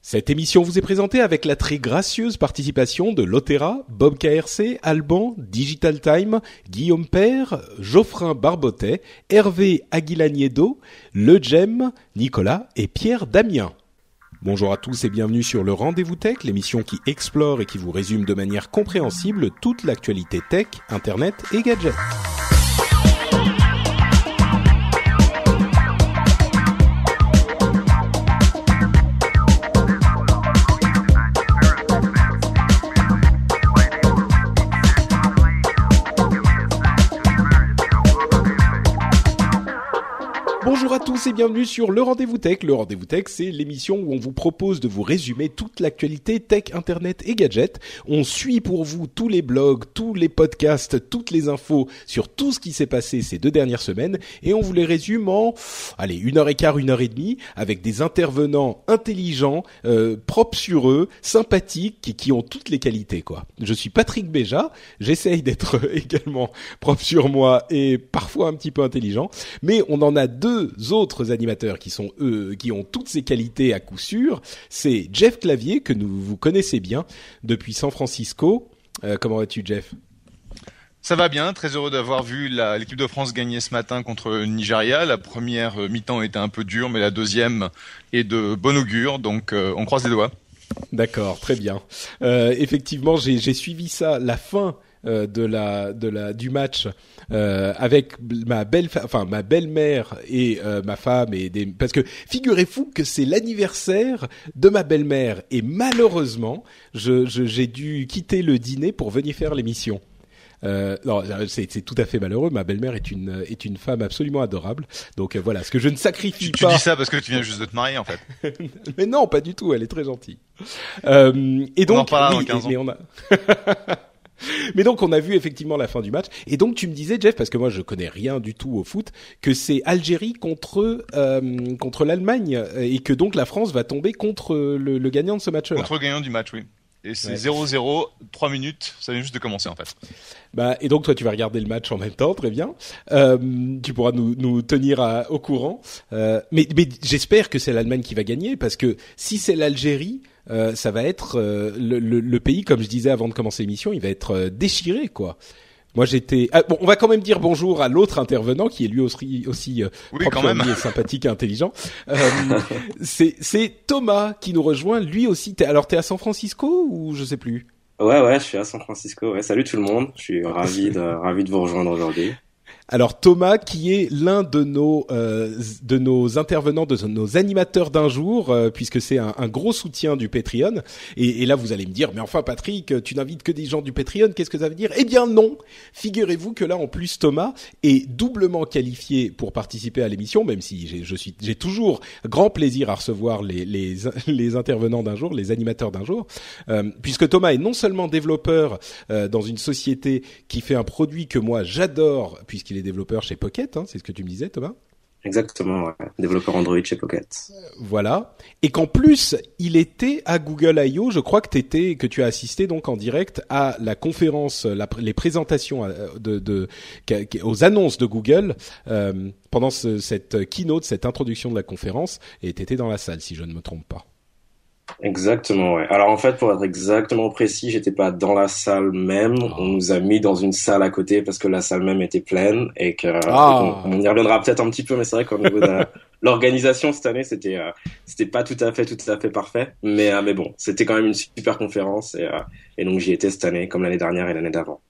Cette émission vous est présentée avec la très gracieuse participation de Lotera, Bob KRC, Alban, Digital Time, Guillaume Père, Geoffrin Barbotet, Hervé Aguilaniedo, Le Gem, Nicolas et Pierre Damien. Bonjour à tous et bienvenue sur le Rendez-vous Tech, l'émission qui explore et qui vous résume de manière compréhensible toute l'actualité tech, internet et gadgets. Bonjour à tous et bienvenue sur le Rendez-vous Tech. Le Rendez-vous Tech, c'est l'émission où on vous propose de vous résumer toute l'actualité tech, internet et gadgets. On suit pour vous tous les blogs, tous les podcasts, toutes les infos sur tout ce qui s'est passé ces deux dernières semaines et on vous les résume en, allez, une heure et quart, une heure et demie avec des intervenants intelligents, euh, propres sur eux, sympathiques et qui ont toutes les qualités, quoi. Je suis Patrick Béja. J'essaye d'être également propre sur moi et parfois un petit peu intelligent, mais on en a deux autres animateurs qui sont eux, qui ont toutes ces qualités à coup sûr. C'est Jeff Clavier que nous vous connaissez bien depuis San Francisco. Euh, comment vas-tu, Jeff? Ça va bien, très heureux d'avoir vu l'équipe de France gagner ce matin contre le Nigeria. La première euh, mi-temps était un peu dure, mais la deuxième est de bon augure, donc euh, on croise les doigts. D'accord, très bien. effectivement, j'ai suivi ça, la fin de la de la du match euh, avec ma belle, enfin ma belle-mère et euh, ma femme et des, parce que figurez-vous que c'est l'anniversaire de ma belle-mère et malheureusement, je j'ai dû quitter le dîner pour venir faire l'émission. Euh, non, c'est tout à fait malheureux. Ma belle-mère est une est une femme absolument adorable. Donc euh, voilà, ce que je ne sacrifie tu, pas. Tu dis ça parce que tu viens juste de te marier en fait. mais non, pas du tout. Elle est très gentille. Euh, et donc, on en oui, dans 15 ans. mais on a. Mais donc on a vu effectivement la fin du match. Et donc tu me disais Jeff, parce que moi je connais rien du tout au foot, que c'est Algérie contre euh, contre l'Allemagne et que donc la France va tomber contre le, le gagnant de ce match-là. Contre le gagnant du match, oui. Et c'est 0-0, 3 minutes, ça vient juste de commencer en fait. Bah, et donc toi tu vas regarder le match en même temps, très bien. Euh, tu pourras nous, nous tenir à, au courant. Euh, mais mais j'espère que c'est l'Allemagne qui va gagner parce que si c'est l'Algérie, euh, ça va être euh, le, le, le, pays, comme je disais avant de commencer l'émission, il va être euh, déchiré, quoi. Moi, j'étais. Ah, bon, on va quand même dire bonjour à l'autre intervenant qui est lui aussi aussi oui, quand même. et sympathique et intelligent. c'est c'est Thomas qui nous rejoint. Lui aussi. Es, alors, t'es à San Francisco ou je sais plus? Ouais, ouais, je suis à San Francisco. Ouais, salut tout le monde. Je suis ravi de ravi de vous rejoindre aujourd'hui. Alors Thomas, qui est l'un de nos euh, de nos intervenants, de nos animateurs d'un jour, euh, puisque c'est un, un, gros soutien du Patreon. Et, et, là, vous allez me dire, mais enfin Patrick, tu n'invites que des gens du Patreon, qu'est-ce que ça veut dire? Eh bien non. Figurez-vous que là, en plus, Thomas est doublement qualifié pour participer à l'émission, même si je suis, j'ai toujours grand plaisir à recevoir les les, les intervenants d'un jour, les animateurs d'un jour, euh, puisque Thomas est non seulement développeur euh, dans une société qui fait un produit que moi j'adore, puisqu'il est développeur chez Pocket, hein, c'est ce que tu me disais, Thomas? Exactement, ouais. développeur Android chez Pocket. Voilà, et qu'en plus il était à Google I.O. Je crois que t'étais, que tu as assisté donc en direct à la conférence, la, les présentations euh, de, de, aux annonces de Google euh, pendant ce, cette keynote, cette introduction de la conférence, et t'étais dans la salle si je ne me trompe pas. Exactement, ouais. Alors en fait, pour être exactement précis, j'étais pas dans la salle même. Oh. On nous a mis dans une salle à côté parce que la salle même était pleine et que oh. on, on, y reviendra peut-être un petit peu, mais c'est vrai qu'au niveau de l'organisation cette année, c'était euh, c'était pas tout à fait tout à fait parfait, mais euh, mais bon, c'était quand même une super conférence et, euh, et donc j'y étais cette année comme l'année dernière et l'année d'avant.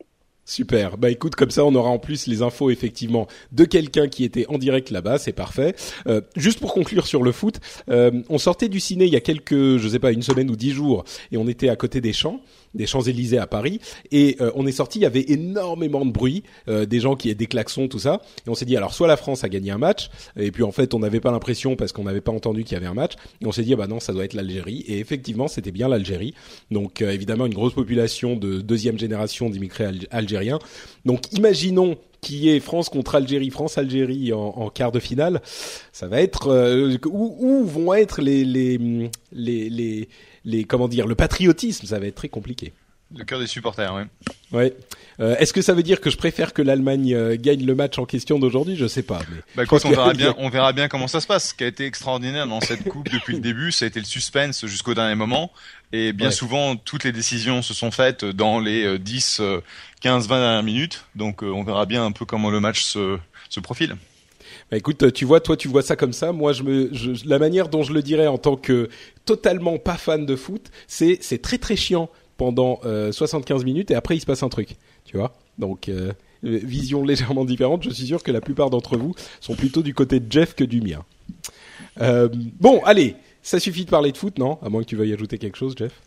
Super. Bah écoute, comme ça, on aura en plus les infos effectivement de quelqu'un qui était en direct là-bas. C'est parfait. Euh, juste pour conclure sur le foot, euh, on sortait du ciné il y a quelques, je sais pas, une semaine ou dix jours, et on était à côté des champs des Champs-Élysées à Paris. Et euh, on est sorti il y avait énormément de bruit euh, des gens qui des klaxons tout ça. Et on s'est dit alors soit la France a gagné un match et puis en fait on n'avait pas l'impression parce qu'on n'avait pas entendu qu'il y avait un match. Et on s'est dit ah bah non ça doit être l'Algérie. Et effectivement c'était bien l'Algérie. Donc euh, évidemment une grosse population de deuxième génération d'immigrés algériens. Donc imaginons qui est France contre Algérie, France-Algérie en, en, quart de finale, ça va être où, où, vont être les les les, les les comment dire le patriotisme, ça va être très compliqué. Le cœur des supporters, oui. Ouais. Euh, Est-ce que ça veut dire que je préfère que l'Allemagne euh, gagne le match en question d'aujourd'hui? Je sais pas. Mais bah, écoute, on verra bien. On verra bien comment ça se passe. Ce qui a été extraordinaire dans cette coupe depuis le début, ça a été le suspense jusqu'au dernier moment. Et bien souvent, toutes les décisions se sont faites dans les 10, 15, 20 dernières minutes. Donc, euh, on verra bien un peu comment le match se, se profile. Bah écoute, tu vois, toi tu vois ça comme ça. Moi, je me, la manière dont je le dirais en tant que totalement pas fan de foot, c'est c'est très très chiant pendant euh, 75 minutes et après il se passe un truc, tu vois? Donc euh, vision légèrement différente. Je suis sûr que la plupart d'entre vous sont plutôt du côté de Jeff que du mien. Euh, bon, allez, ça suffit de parler de foot, non? À moins que tu veuilles ajouter quelque chose, Jeff.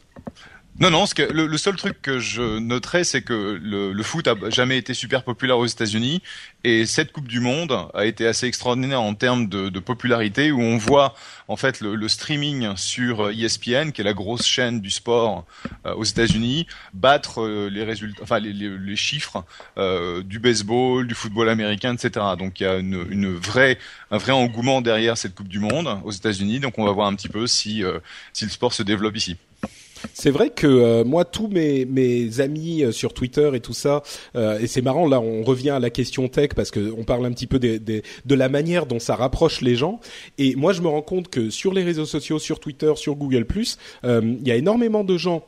Non, non. Ce que, le, seul truc que je noterais, c'est que le, le, foot a jamais été super populaire aux États-Unis, et cette Coupe du Monde a été assez extraordinaire en termes de, de popularité, où on voit en fait le, le, streaming sur ESPN, qui est la grosse chaîne du sport euh, aux États-Unis, battre euh, les résultats, chiffres euh, du baseball, du football américain, etc. Donc il y a une, vraie, un vrai engouement derrière cette Coupe du Monde aux États-Unis. Donc on va voir un petit peu si si le sport se développe ici. C'est vrai que euh, moi, tous mes, mes amis euh, sur Twitter et tout ça, euh, et c'est marrant, là, on revient à la question tech parce que on parle un petit peu des, des, de la manière dont ça rapproche les gens. Et moi, je me rends compte que sur les réseaux sociaux, sur Twitter, sur Google+, il y a énormément de gens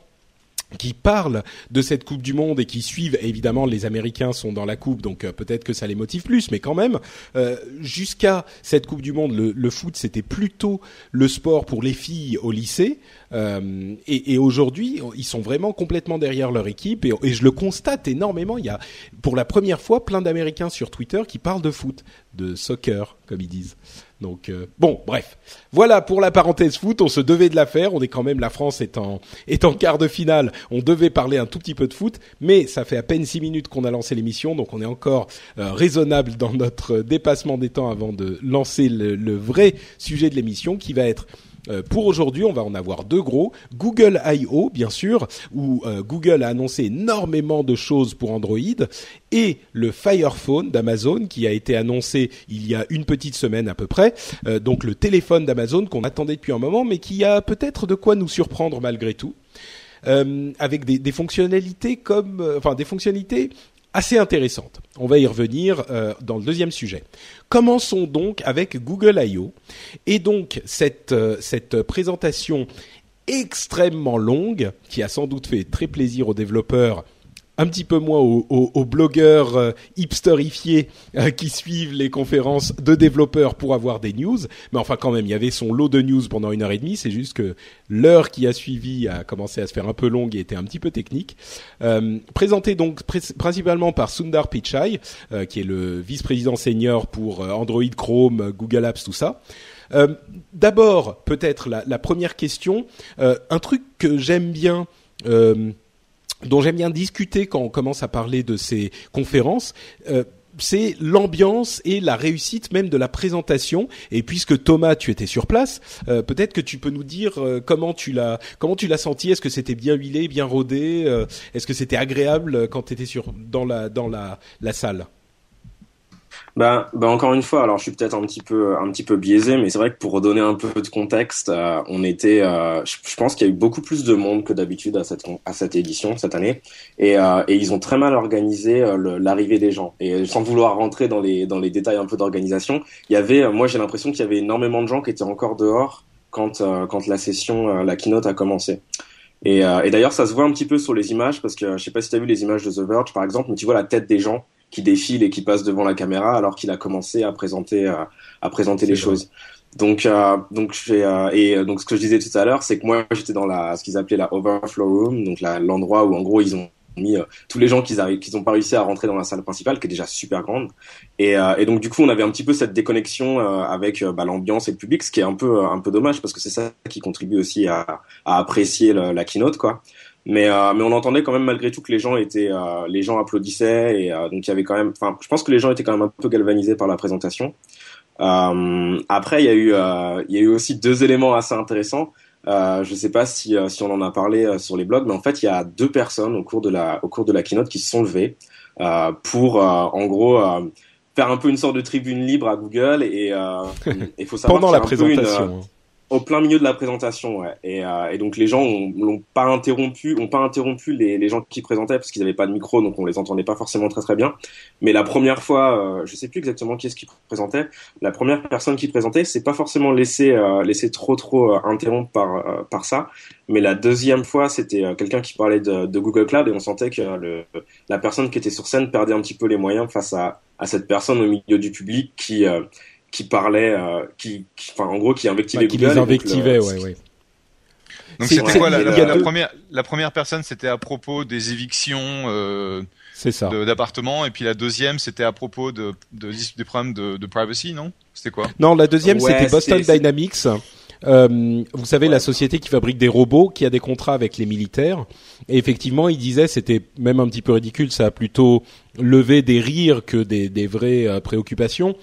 qui parlent de cette Coupe du Monde et qui suivent, évidemment les Américains sont dans la Coupe, donc euh, peut-être que ça les motive plus, mais quand même, euh, jusqu'à cette Coupe du Monde, le, le foot c'était plutôt le sport pour les filles au lycée, euh, et, et aujourd'hui ils sont vraiment complètement derrière leur équipe, et, et, je le constate énormément, il y a pour la première fois plein d'Américains sur Twitter qui parlent de foot, de soccer comme ils disent. Donc euh, bon, bref, voilà pour la parenthèse foot. On se devait de la faire. On est quand même la France est en est en quart de finale. On devait parler un tout petit peu de foot, mais ça fait à peine six minutes qu'on a lancé l'émission, donc on est encore euh, raisonnable dans notre dépassement des temps avant de lancer le vrai sujet de l'émission, qui va être euh, pour aujourd'hui, on va en avoir deux gros. Google I.O. bien sûr, où euh, Google a annoncé énormément de choses pour Android, et le Fire Phone d'Amazon qui a été annoncé il y a une petite semaine à peu près. Euh, donc le téléphone d'Amazon qu'on attendait depuis un moment, mais qui a peut-être de quoi nous surprendre malgré tout. Euh, avec des, des, fonctionnalités comme, enfin des fonctionnalités assez intéressante. On va y revenir euh, dans le deuxième sujet. Commençons donc avec Google I.O. Et donc cette, euh, cette présentation extrêmement longue, qui a sans doute fait très plaisir aux développeurs un petit peu moins aux, aux, aux blogueurs euh, hipsterifiés euh, qui suivent les conférences de développeurs pour avoir des news. Mais enfin, quand même, il y avait son lot de news pendant une heure et demie. C'est juste que l'heure qui a suivi a commencé à se faire un peu longue et était un petit peu technique. Euh, présenté donc principalement par Sundar Pichai, euh, qui est le vice-président senior pour euh, Android, Chrome, Google Apps, tout ça. D'abord, peut-être la, la, première question, un truc que j'aime bien. Euh, dont j'aime bien discuter quand on commence à parler de ces conférences. Euh, c'est l'ambiance et la réussite même de la présentation. Et puisque Thomas, tu étais sur place, euh, peut-être que tu peux nous dire euh, comment tu l'as, comment tu l'as senti? Est-ce que c'était bien huilé, bien rodé? Est-ce que c'était agréable quand tu étais sur dans la dans la, la salle? Bah, bah encore une fois, alors je suis peut-être un petit peu un petit peu biaisé, mais c'est vrai que pour redonner un peu de contexte, euh, on était, euh, je, pense qu'il y a eu beaucoup plus de monde que d'habitude à cette à cette édition cette année, et, euh, et ils ont très mal organisé euh, l'arrivée des gens. Et sans vouloir rentrer dans les dans les détails un peu d'organisation, il y avait, euh, moi j'ai l'impression qu'il y avait énormément de gens qui étaient encore dehors quand euh, quand la session, la keynote a commencé. Et, et d'ailleurs, ça se voit un petit peu sur les images parce que je sais pas si tu as vu les images de The Verge par exemple, mais tu vois la tête des gens qui défile et qui passe devant la caméra alors qu'il a commencé à présenter à, à présenter les vrai. choses. Donc euh, donc je euh, et donc ce que je disais tout à l'heure, c'est que moi j'étais dans la ce qu'ils appelaient la overflow room, donc l'endroit où en gros ils ont mis tous les gens qu'ils n'ont pas réussi à rentrer dans la salle principale, qui est déjà super grande. Et, et donc du coup, on avait un petit peu cette déconnexion avec bah, l'ambiance et le public, ce qui est un peu un peu dommage parce que c'est ça qui contribue aussi à, à apprécier la keynote, quoi. Mais mais on entendait quand même malgré tout que les gens étaient les gens applaudissaient et donc il y avait quand même. Enfin, je pense que les gens étaient quand même un peu galvanisés par la présentation. Euh, après, il y a eu, euh, il y a eu aussi deux éléments assez intéressants. Euh, je ne sais pas si, si on en a parlé sur les blogs, mais en fait, il y a deux personnes au cours de la, au cours de la keynote qui se sont levées pour, en gros, faire un peu une sorte de tribune libre à Google et il faut savoir pendant la présentation. Hein au plein milieu de la présentation, ouais. Et, euh, et donc les gens n'ont pas interrompu, ont pas interrompu les, les gens qui présentaient parce qu'ils n'avaient pas de micro, donc on les entendait pas forcément très très bien. Mais la première fois, euh, je sais plus exactement qui est-ce qui présentait. La première personne qui présentait, c'est pas forcément laissé euh, laissé trop trop euh, interrompre par euh, par ça. Mais la deuxième fois, c'était quelqu'un qui parlait de, de, Google Cloud et on sentait que le, la personne qui était sur scène perdait un petit peu les moyens face à, à cette personne au milieu du public qui qui parlait, euh, qui, enfin en gros qui invectivait qui les invectivait, ouais, ouais. Donc c'était quoi la, la, première la première personne c'était à propos des évictions euh, d'appartements et puis la deuxième c'était à propos de, de, des problèmes de, de privacy non? C'était quoi? Non la deuxième c'était Boston Dynamics. Euh, vous savez la société qui fabrique des robots qui a des contrats avec les militaires. Et effectivement il disait c'était même un petit peu ridicule ça a plutôt levé des rires que des, des vraies euh, préoccupations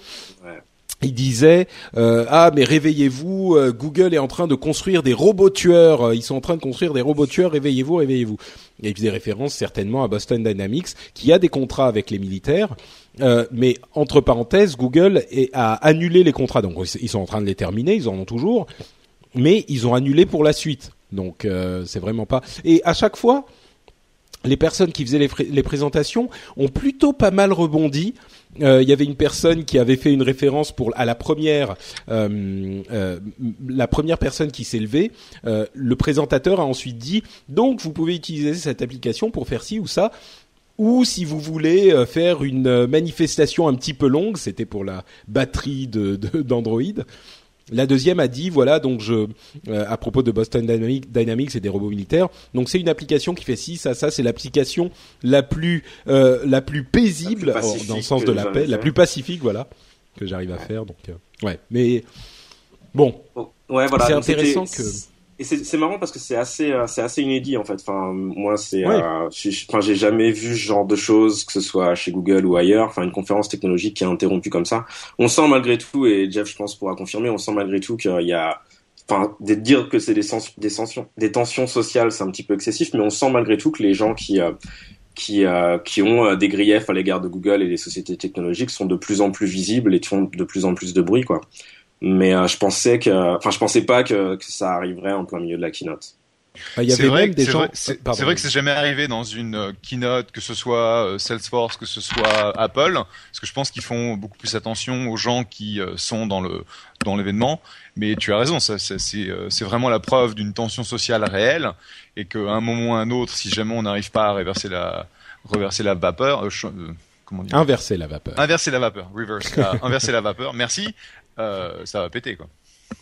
il disait euh, ah mais réveillez-vous euh, Google est en train de construire des robots tueurs euh, ils sont en train de construire des robots tueurs réveillez-vous réveillez-vous. Et il faisait référence certainement à Boston Dynamics qui a des contrats avec les militaires mais entre parenthèses Google a annulé les contrats. Donc ils sont en train de les terminer ils en ont toujours mais ils ont annulé pour la suite. Donc c'est vraiment pas. Et à chaque fois les personnes qui faisaient les, présentations ont plutôt pas mal rebondi. Euh, il y avait une personne qui avait fait une référence pour à la première, euh, euh, la première personne qui s'est levée. Le présentateur a ensuite dit donc vous pouvez utiliser cette application pour faire ci ou ça. Ou si vous voulez faire une manifestation un petit peu longue, c'était pour la batterie d'Android. De, la deuxième a dit voilà donc je euh, à propos de Boston Dynamics, et des robots militaires donc c'est une application qui fait ci ça ça c'est l'application la plus euh, la plus paisible dans le sens de la paix la plus pacifique voilà que j'arrive à faire donc euh, ouais mais bon. Ouais voilà c'est intéressant que et c'est marrant parce que c'est assez euh, c'est assez inédit en fait. Enfin moi c'est euh, enfin j'ai jamais vu ce genre de choses que ce soit chez Google ou ailleurs. Enfin une conférence technologique qui est interrompue comme ça. On sent malgré tout et Jeff je pense pourra confirmer on sent malgré tout qu'il y a enfin de dire que c'est des, des tensions des tensions sociales c'est un petit peu excessif mais on sent malgré tout que les gens qui euh, qui, euh, qui ont des griefs à l'égard de Google et des sociétés technologiques sont de plus en plus visibles et font de plus en plus de bruit quoi mais euh, je pensais que, enfin, je pensais pas que, que, ça arriverait en plein milieu de la keynote. Ah, c'est vrai, des gens... c'est vrai, que c'est jamais arrivé dans une euh, keynote, que ce soit euh, Salesforce, que ce soit Apple, parce que je pense qu'ils font beaucoup plus attention aux gens qui sont dans le dans l'événement. Mais tu as raison, ça, c'est c'est vraiment la preuve d'une tension sociale réelle et qu'à un moment ou à un autre, si jamais on n'arrive pas à reverser la reverser la vapeur, comment dire? Inverser la vapeur. Inverser la vapeur, reverse, inverser la vapeur. Merci. Euh, ça va péter quoi.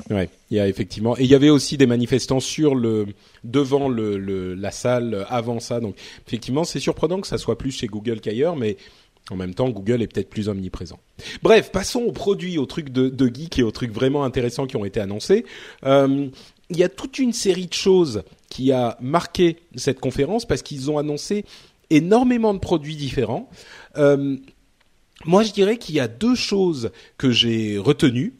Ouais, il y a effectivement et il y avait aussi des manifestants sur le devant le, la salle avant ça. Donc effectivement, c'est surprenant que ça soit plus chez Google qu'ailleurs, mais en même temps, Google est peut-être plus omniprésent. Bref, passons aux produits, aux trucs de, de geek et aux trucs vraiment intéressants qui ont été annoncés. Euh, il y a toute une série de choses qui a marqué cette conférence parce qu'ils ont annoncé énormément de produits différents. Euh, moi, je dirais qu'il y a deux choses que j'ai retenues.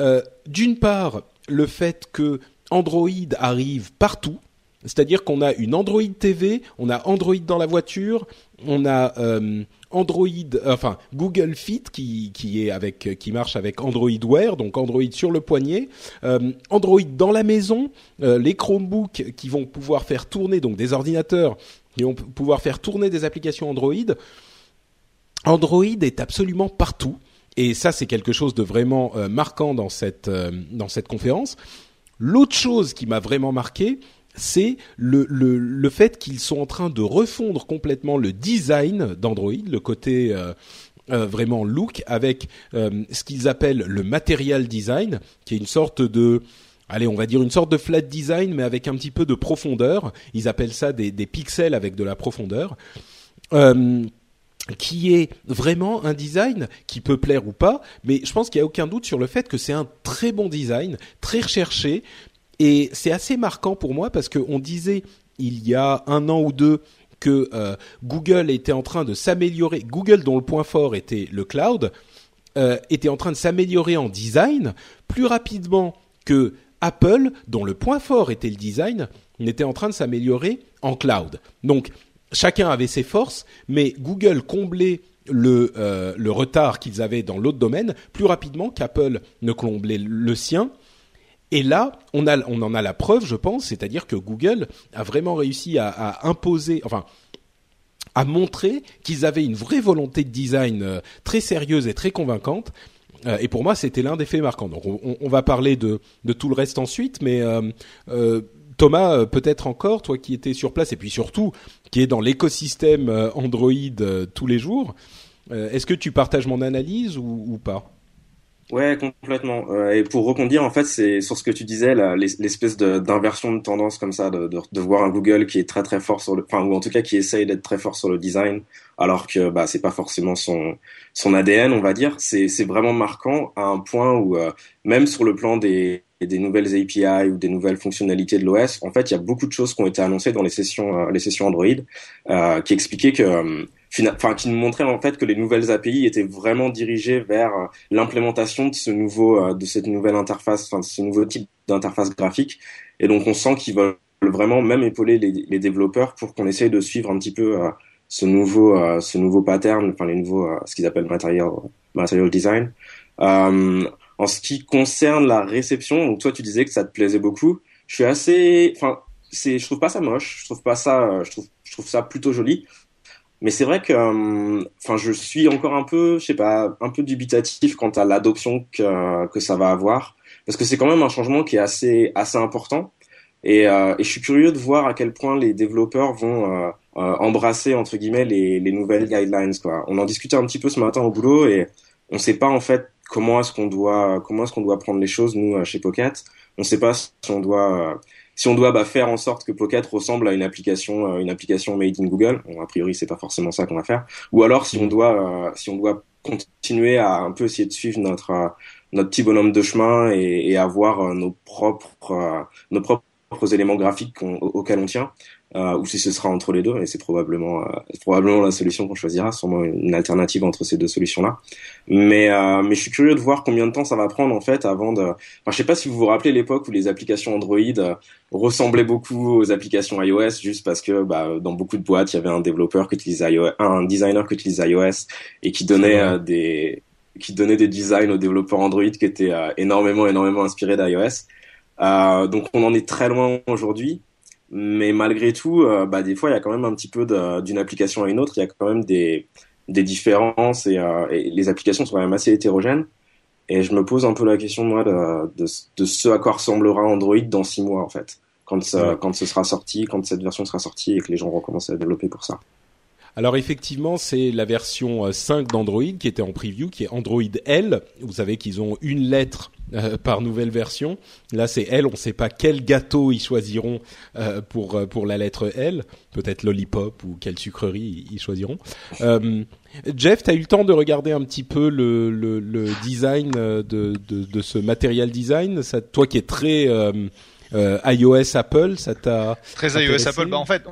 Euh, D'une part, le fait que Android arrive partout, c'est-à-dire qu'on a une Android TV, on a Android dans la voiture, on a euh, Android, enfin Google Fit qui, qui est avec, qui marche avec Android Wear, donc Android sur le poignet, euh, Android dans la maison, euh, les Chromebooks qui vont pouvoir faire tourner donc des ordinateurs qui vont pouvoir faire tourner des applications Android. Android est absolument partout. Et ça, c'est quelque chose de vraiment euh, marquant dans cette, euh, dans cette conférence. L'autre chose qui m'a vraiment marqué, c'est le, le, le, fait qu'ils sont en train de refondre complètement le design d'Android, le côté euh, vraiment look, avec ce qu'ils appellent le material design, qui est une sorte de allez, on va dire une sorte de flat design, mais avec un petit peu de profondeur. Ils appellent ça des, des pixels avec de la profondeur. Qui est vraiment un design qui peut plaire ou pas, mais je pense qu'il n'y a aucun doute sur le fait que c'est un très bon design, très recherché, et c'est assez marquant pour moi parce qu'on disait il y a un an ou deux que euh, Google était en train de s'améliorer, Google dont le point fort était le cloud, euh, était en train de s'améliorer en design plus rapidement que Apple, dont le point fort était le design, n'était en train de s'améliorer en cloud. Donc chacun avait ses forces, mais Google comblait le, euh, le retard qu'ils avaient dans l'autre domaine plus rapidement qu'Apple ne comblait le sien. Et là, on, en a la preuve, je pense, c'est-à-dire que Google a vraiment réussi à, imposer, enfin, à montrer qu'ils avaient une vraie volonté de design euh, très sérieuse et très convaincante. Euh, et pour moi, c'était l'un des faits marquants. Donc, on, va parler de, tout le reste ensuite, mais Thomas, peut-être encore, toi qui étais sur place et puis surtout qui est dans l'écosystème euh, Android euh, tous les jours, est-ce que tu partages mon analyse ou, pas? Ouais, complètement. et pour reconduire, en fait, c'est sur ce que tu disais, l'espèce d'inversion de, tendance comme ça, de, voir un Google qui est très très fort sur le, enfin, ou en tout cas qui essaye d'être très fort sur le design, alors que bah c'est pas forcément son ADN, on va dire. C'est vraiment marquant à un point où même sur le plan des des nouvelles API ou des nouvelles fonctionnalités de l'OS, en fait, il y a beaucoup de choses qui ont été annoncées dans les sessions, euh, les sessions Android, euh, qui expliquaient que, euh, enfin, qui nous montraient en fait que les nouvelles API étaient vraiment dirigées vers l'implémentation de ce nouveau, de cette nouvelle interface, enfin, ce nouveau type d'interface graphique. Et donc, on sent qu'ils veulent vraiment même épauler les, les développeurs pour qu'on essaye de suivre un petit peu ce nouveau, ce nouveau pattern, enfin les nouveaux, ce qu'ils appellent material, material design. En ce qui concerne la réception, donc toi tu disais que ça te plaisait beaucoup. Je suis assez, enfin, c'est, je trouve pas ça moche, je trouve pas ça, je trouve, je trouve ça plutôt joli. Mais c'est vrai que, euh, enfin, je suis encore un peu, je sais pas, un peu dubitatif quant à l'adoption que que ça va avoir, parce que c'est quand même un changement qui est assez assez important. Et, euh, et je suis curieux de voir à quel point les développeurs vont euh, embrasser entre guillemets les, les nouvelles guidelines. Quoi. On en discutait un petit peu ce matin au boulot et on sait pas en fait comment est-ce qu'on doit comment est-ce qu'on doit prendre les choses nous euh, chez Pocket. On ne sait pas si on doit euh, si on doit bah, faire en sorte que Pocket ressemble à une application euh, une application made in Google. A priori c'est pas forcément ça qu'on va faire. Ou alors si on doit si on doit continuer à un peu essayer de suivre notre notre petit bonhomme de chemin et, et avoir nos propres nos propres éléments graphiques auxquels on tient euh, ou si ce sera entre les deux, et c'est probablement euh, probablement la solution qu'on choisira, sûrement une alternative entre ces deux solutions-là. Mais euh, mais je suis curieux de voir combien de temps ça va prendre en fait avant de. Enfin, je sais pas si vous vous rappelez l'époque où les applications Android euh, ressemblaient beaucoup aux applications iOS, juste parce que bah, dans beaucoup de boîtes il y avait un développeur qui utilisait iOS, un designer qui utilisait iOS et qui donnait euh, des qui donnait des designs aux développeurs Android qui étaient énormément énormément inspirés d'iOS. donc on en est très loin aujourd'hui mais malgré tout, euh, bah, des fois, il y a quand même un petit peu d'une application à une autre, il y a quand même des, des différences et, euh, et, les applications sont quand même assez hétérogènes. Et je me pose un peu la question, moi, de, de, de ce à quoi ressemblera Android dans six mois, en fait, quand, ça, quand ce sera sorti, quand cette version sera sortie et que les gens vont commencer à développer pour ça. Alors effectivement, c'est la version 5 euh, d'Android qui était en preview, qui est Android L. Vous savez qu'ils ont une lettre euh, par nouvelle version. Là, c'est L. On ne sait pas quel gâteau ils choisiront euh, pour pour la lettre L. Peut-être lollipop ou quelle sucrerie ils choisiront. Jeff, tu as eu le temps de regarder un petit peu le, le, le design de, de, de, ce matériel design? Ça, toi qui es très euh, iOS Apple, ça t'a très iOS Apple. Bah, en fait,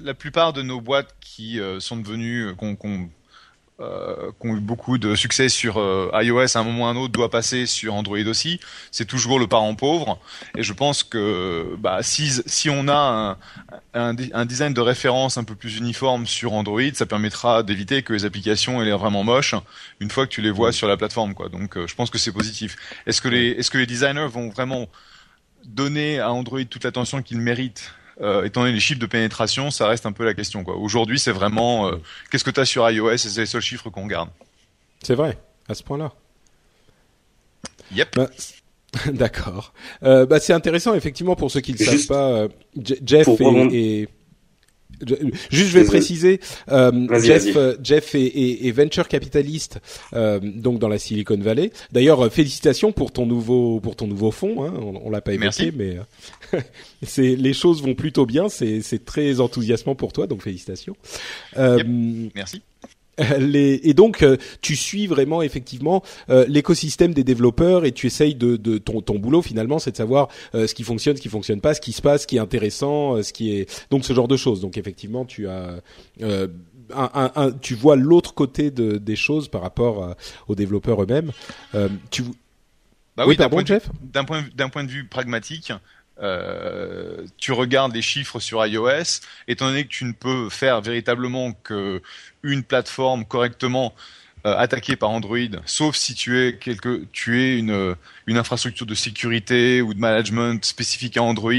la plupart de nos boîtes qui euh, sont devenues, euh, qu'on, euh, qui ont eu beaucoup de succès sur iOS à un moment ou à un autre doit passer sur Android aussi. C'est toujours le parent pauvre. Et je pense que bah, si, si on a un, un, design de référence un peu plus uniforme sur Android, ça permettra d'éviter que les applications aient l'air vraiment moches une fois que tu les vois sur la plateforme. Quoi. Donc je pense que c'est positif. Est-ce que les, est-ce que les designers vont vraiment donner à Android toute l'attention qu'il mérite euh, étant donné les chiffres de pénétration, ça reste un peu la question. Quoi. Aujourd'hui, c'est vraiment euh, qu'est-ce que tu as sur iOS? Et c'est les seuls chiffres qu'on garde. C'est vrai, à ce point-là. Yep. Bah, d'accord. Euh, bah, c'est intéressant, effectivement, pour ceux qui ne savent pas. Jeff et, Juste, je vais préciser, euh, Jeff, euh, Jeff est, venture capitaliste euh, donc dans la Silicon Valley. D'ailleurs, félicitations pour ton nouveau pour ton nouveau fonds. Hein. On, l'a pas évoqué, mais c'est les choses vont plutôt bien. C'est c'est très enthousiasmant pour toi, donc félicitations. Merci. Les, et donc euh, tu suis vraiment effectivement euh, l'écosystème des développeurs et tu essayes de, de ton, ton boulot finalement c'est de savoir euh, ce qui fonctionne, ce qui fonctionne pas, ce qui se passe, ce qui est intéressant, ce qui est donc ce genre de choses. Donc effectivement tu as un, un, tu vois l'autre côté de, des choses par rapport aux développeurs eux-mêmes. tu bah oui, d'un point, d'un point de vue pragmatique, euh, tu regardes les chiffres sur iOS, étant donné que tu ne peux faire véritablement que une plateforme correctement euh, attaquée par Android, sauf si tu es quelque, tu es une, une infrastructure de sécurité ou de management spécifique à Android.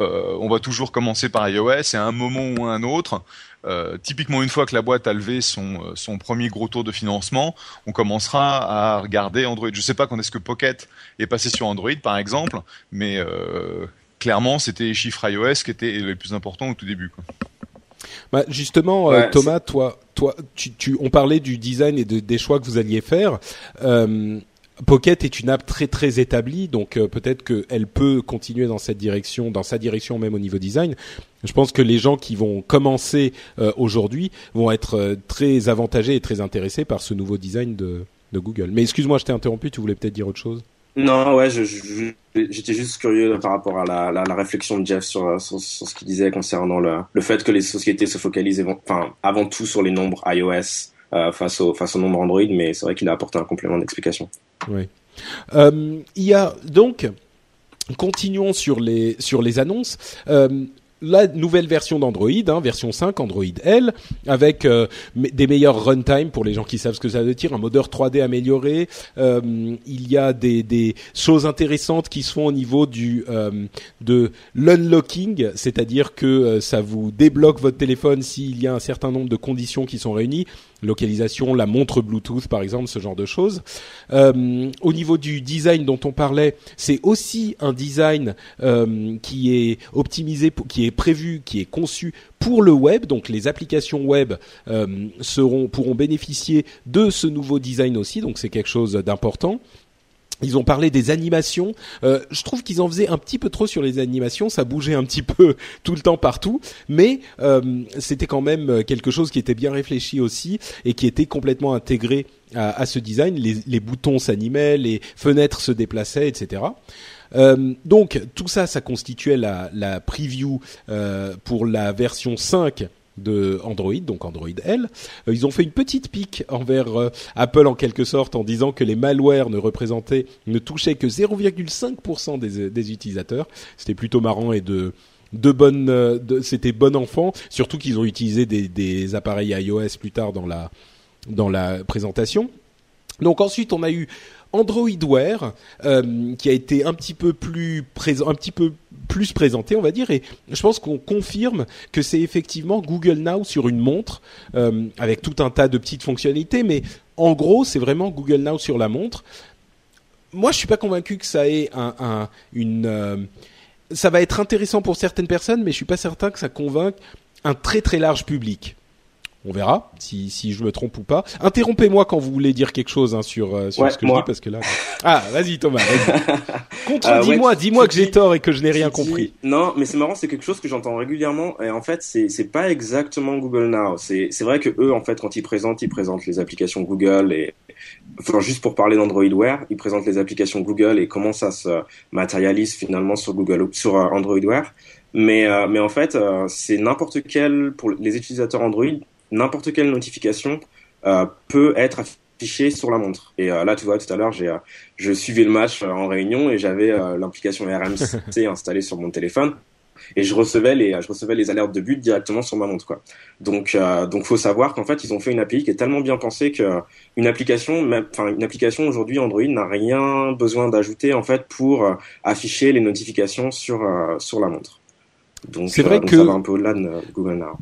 Euh, on va toujours commencer par iOS et à un moment ou à un autre, euh, typiquement, une fois que la boîte a levé son, euh, son premier gros tour de financement, on commencera à regarder Android. Je ne sais pas quand est-ce que Pocket est passé sur Android, par exemple, mais euh, clairement, c'était les chiffres iOS qui étaient les plus importants au tout début. Bah, justement, Thomas, toi, toi, tu, tu, on parlait du design et de, des choix que vous alliez faire. Pocket est une app très très établie, donc euh, peut-être qu'elle peut continuer dans cette direction, dans sa direction même au niveau design. Je pense que les gens qui vont commencer euh, aujourd'hui vont être euh, très avantagés et très intéressés par ce nouveau design de, de Google. Mais excuse-moi, je t'ai interrompu, tu voulais peut-être dire autre chose? Non, ouais, j'étais juste curieux par rapport à la, la, la réflexion de Jeff sur, sur, ce qu'il disait concernant le, le fait que les sociétés se focalisent enfin, avant tout sur les nombres iOS euh, face au face au nombre Android, mais c'est vrai qu'il a apporté un complément d'explication. Oui. Euh, il y a donc continuons sur les sur les annonces. Euh, la nouvelle version d'Android, hein, version 5, Android L, avec euh, des meilleurs runtime pour les gens qui savent ce que ça veut dire, un modeur 3D amélioré. Euh, il y a des, des, choses intéressantes qui se font au niveau du euh, de l'unlocking, c'est-à-dire que ça vous débloque votre téléphone s'il y a un certain nombre de conditions qui sont réunies localisation, la montre Bluetooth par exemple, ce genre de choses. Euh, au niveau du design dont on parlait, c'est aussi un design euh, qui est optimisé, qui est prévu, qui est conçu pour le web. Donc les applications web euh, seront pourront bénéficier de ce nouveau design aussi. Donc c'est quelque chose d'important. Ils ont parlé des animations. Euh, je trouve qu'ils en faisaient un petit peu trop sur les animations. Ça bougeait un petit peu tout le temps partout, mais euh, c'était quand même quelque chose qui était bien réfléchi aussi et qui était complètement intégré à, ce design. Les, boutons s'animaient, les fenêtres se déplaçaient, etc. Euh, donc tout ça, ça constituait la, la preview pour la version 5 de Android, donc Android L. Euh, ils ont fait une petite pique envers euh, Apple en quelque sorte en disant que les malwares ne représentaient, ne touchaient que 0,5% des, des utilisateurs. C'était plutôt marrant et de de bonnes, euh, c'était bon enfant. Surtout qu'ils ont utilisé des, des appareils iOS plus tard dans la dans la présentation. Donc ensuite, on a eu Android Wear euh, qui a été un petit peu plus présenté, on va dire, et je pense qu'on confirme que c'est effectivement Google Now sur une montre euh, avec tout un tas de petites fonctionnalités, mais en gros, c'est vraiment Google Now sur la montre. Moi, je suis pas convaincu que ça ait un, un une euh, ça va être intéressant pour certaines personnes, mais je suis pas certain que ça convainque un très très large public. On verra si, si je me trompe ou pas. Interrompez-moi quand vous voulez dire quelque chose hein, sur, euh, sur ce que je dis parce que là. Ah, vas-y Thomas. Vas Contredis-moi, dis-moi que j'ai tort et que je n'ai rien compris. Non, mais c'est marrant, c'est quelque chose que j'entends régulièrement et en fait c'est c'est pas exactement Google Now. C'est c'est vrai que eux en fait quand ils présentent, ils présentent les applications Google et enfin juste pour parler d'Android Wear, ils présentent les applications Google et comment ça se matérialise finalement sur Google sur euh, Android Wear. Mais euh, mais en fait c'est n'importe quel pour les utilisateurs Android n'importe quelle notification euh, peut être affichée sur la montre. Et euh, là, tu vois, tout à l'heure, j'ai, euh, je suivais le match en réunion et j'avais l'application RMC installée sur mon téléphone et je recevais les je recevais les alertes de but directement sur ma montre quoi. Donc euh, donc faut savoir qu'en fait ils ont fait une API qui est tellement bien pensée que une application enfin une application aujourd'hui Android n'a rien besoin d'ajouter en fait pour afficher les notifications sur sur la montre. Donc c'est vrai que ça va un peu au-delà de Google Now.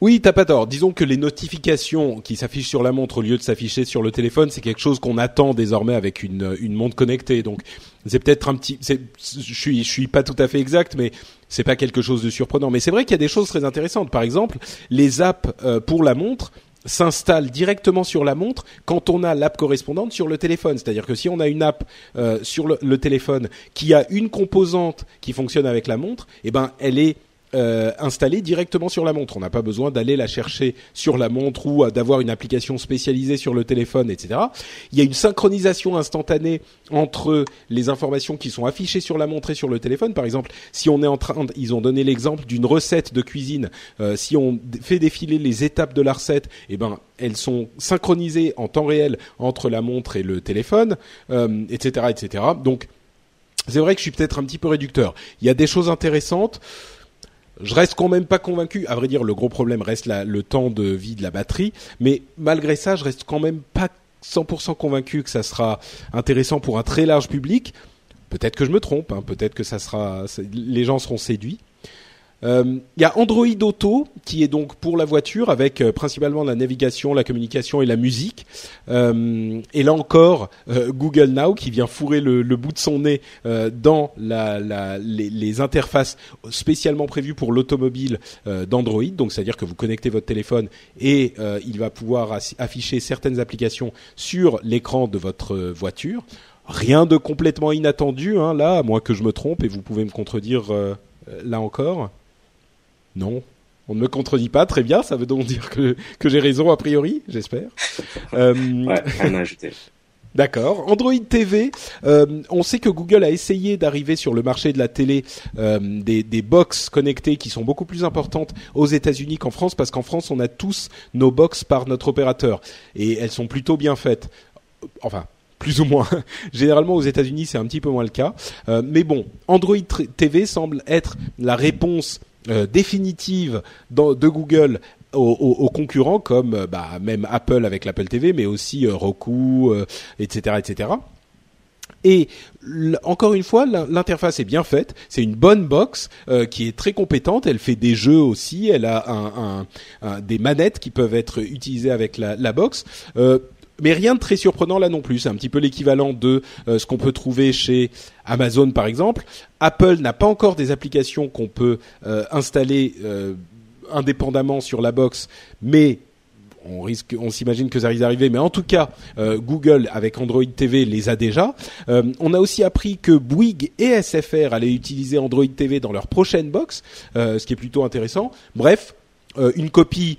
Oui, t'as pas tort. Disons que les notifications qui s'affichent sur la montre au lieu de s'afficher sur le téléphone, c'est quelque chose qu'on attend désormais avec une, une montre connectée. Donc, c'est peut-être un petit. Je suis, je suis pas tout à fait exact, mais c'est pas quelque chose de surprenant. Mais c'est vrai qu'il y a des choses très intéressantes. Par exemple, les apps euh, pour la montre s'installent directement sur la montre quand on a l'app correspondante sur le téléphone. C'est-à-dire que si on a une app euh, sur le, le, téléphone qui a une composante qui fonctionne avec la montre, eh ben elle est euh, installée directement sur la montre. On n'a pas besoin d'aller la chercher sur la montre ou d'avoir une application spécialisée sur le téléphone, etc. Il y a une synchronisation instantanée entre les informations qui sont affichées sur la montre et sur le téléphone. Par exemple, si on est en train, ils ont donné l'exemple d'une recette de cuisine. Euh, si on fait défiler les étapes de la recette, eh ben elles sont synchronisées en temps réel entre la montre et le téléphone, euh, etc., etc. Donc c'est vrai que je suis peut-être un petit peu réducteur. Il y a des choses intéressantes je reste quand même pas convaincu. À vrai dire, le gros problème reste le temps de vie de la batterie. Mais malgré ça, je reste quand même pas 100% convaincu que ça sera intéressant pour un très large public. Peut-être que je me trompe. Hein. Peut-être que ça sera, les gens seront séduits. Il euh, y a Android Auto qui est donc pour la voiture avec euh, principalement la navigation, la communication et la musique. Euh, et là encore, euh, Google Now qui vient fourrer le, le bout de son nez dans la, la, les, les, interfaces spécialement prévues pour l'automobile d'Android. Donc c'est-à-dire que vous connectez votre téléphone et il va pouvoir afficher certaines applications sur l'écran de votre voiture. Rien de complètement inattendu hein, là, à moins que je me trompe et vous pouvez me contredire là encore. Non. On ne me contredit pas, très bien, ça veut donc dire que, que j'ai raison a priori, j'espère. euh, ouais, rien à ajouter. D'accord. Android TV, euh, on sait que Google a essayé d'arriver sur le marché de la télé euh, des, des box connectées qui sont beaucoup plus importantes aux États-Unis qu'en France, parce qu'en France on a tous nos box par notre opérateur et elles sont plutôt bien faites. Enfin, plus ou moins. Généralement aux États-Unis c'est un petit peu moins le cas, euh, mais bon, Android TV semble être la réponse euh, définitive de Google aux, concurrents comme euh, bah, même Apple avec l'Apple TV, mais aussi euh, Roku, etc., etc. Et encore une fois, l'interface est bien faite. C'est une bonne box qui est très compétente. Elle fait des jeux aussi. Elle a des manettes qui peuvent être utilisées avec la box. Mais rien de très surprenant là non plus. C'est un petit peu l'équivalent de euh, ce qu'on peut trouver chez Amazon par exemple. Apple n'a pas encore des applications qu'on peut euh, installer euh, indépendamment sur la box, mais on risque, on s'imagine que ça risque d'arriver, mais en tout cas, Google avec Android TV les a déjà. on a aussi appris que Bouygues et SFR allaient utiliser Android TV dans leur prochaine box, ce qui est plutôt intéressant. Bref, une copie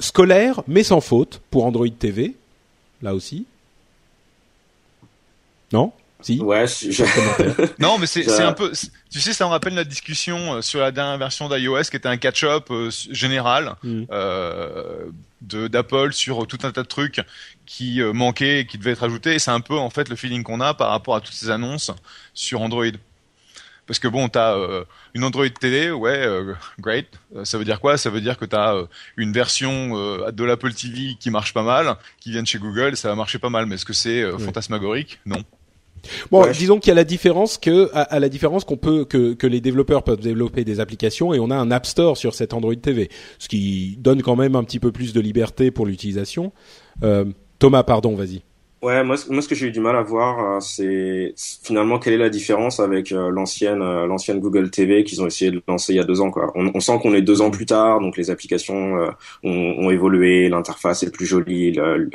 scolaire mais sans faute pour Android TV là aussi Non si Ouais, je... non, mais c'est un peu. Tu sais, ça me rappelle la discussion euh, sur la dernière version d'iOS qui était un catch-up euh, général mm. euh, de d'Apple sur tout un tas de trucs qui euh, manquaient et qui devaient être ajoutés. Et c'est un peu en fait le feeling qu'on a par rapport à toutes ces annonces sur Android. Parce que bon, t'as euh, une Android télé, ouais, euh, great. Euh, ça veut dire quoi? Ça veut dire que t'as euh, une version euh, de l'Apple TV qui marche pas mal, qui vient de chez Google, ça va marcher pas mal. Mais est-ce que c'est oui. fantasmagorique? Non. Bon, ouais. disons qu'il y a la différence que, à, à la différence qu'on peut que, que les développeurs peuvent développer des applications et on a un App Store sur cette Android TV, ce qui donne quand même un petit peu plus de liberté pour l'utilisation. Thomas, pardon, vas-y. Ouais, moi, moi ce que j'ai eu du mal à voir, euh, c'est finalement quelle est la différence avec euh, l'ancienne euh, l'ancienne Google TV qu'ils ont essayé de lancer il y a deux ans. Quoi. On, sent qu'on est deux ans plus tard, donc les applications ont, ont, évolué, l'interface est plus jolie,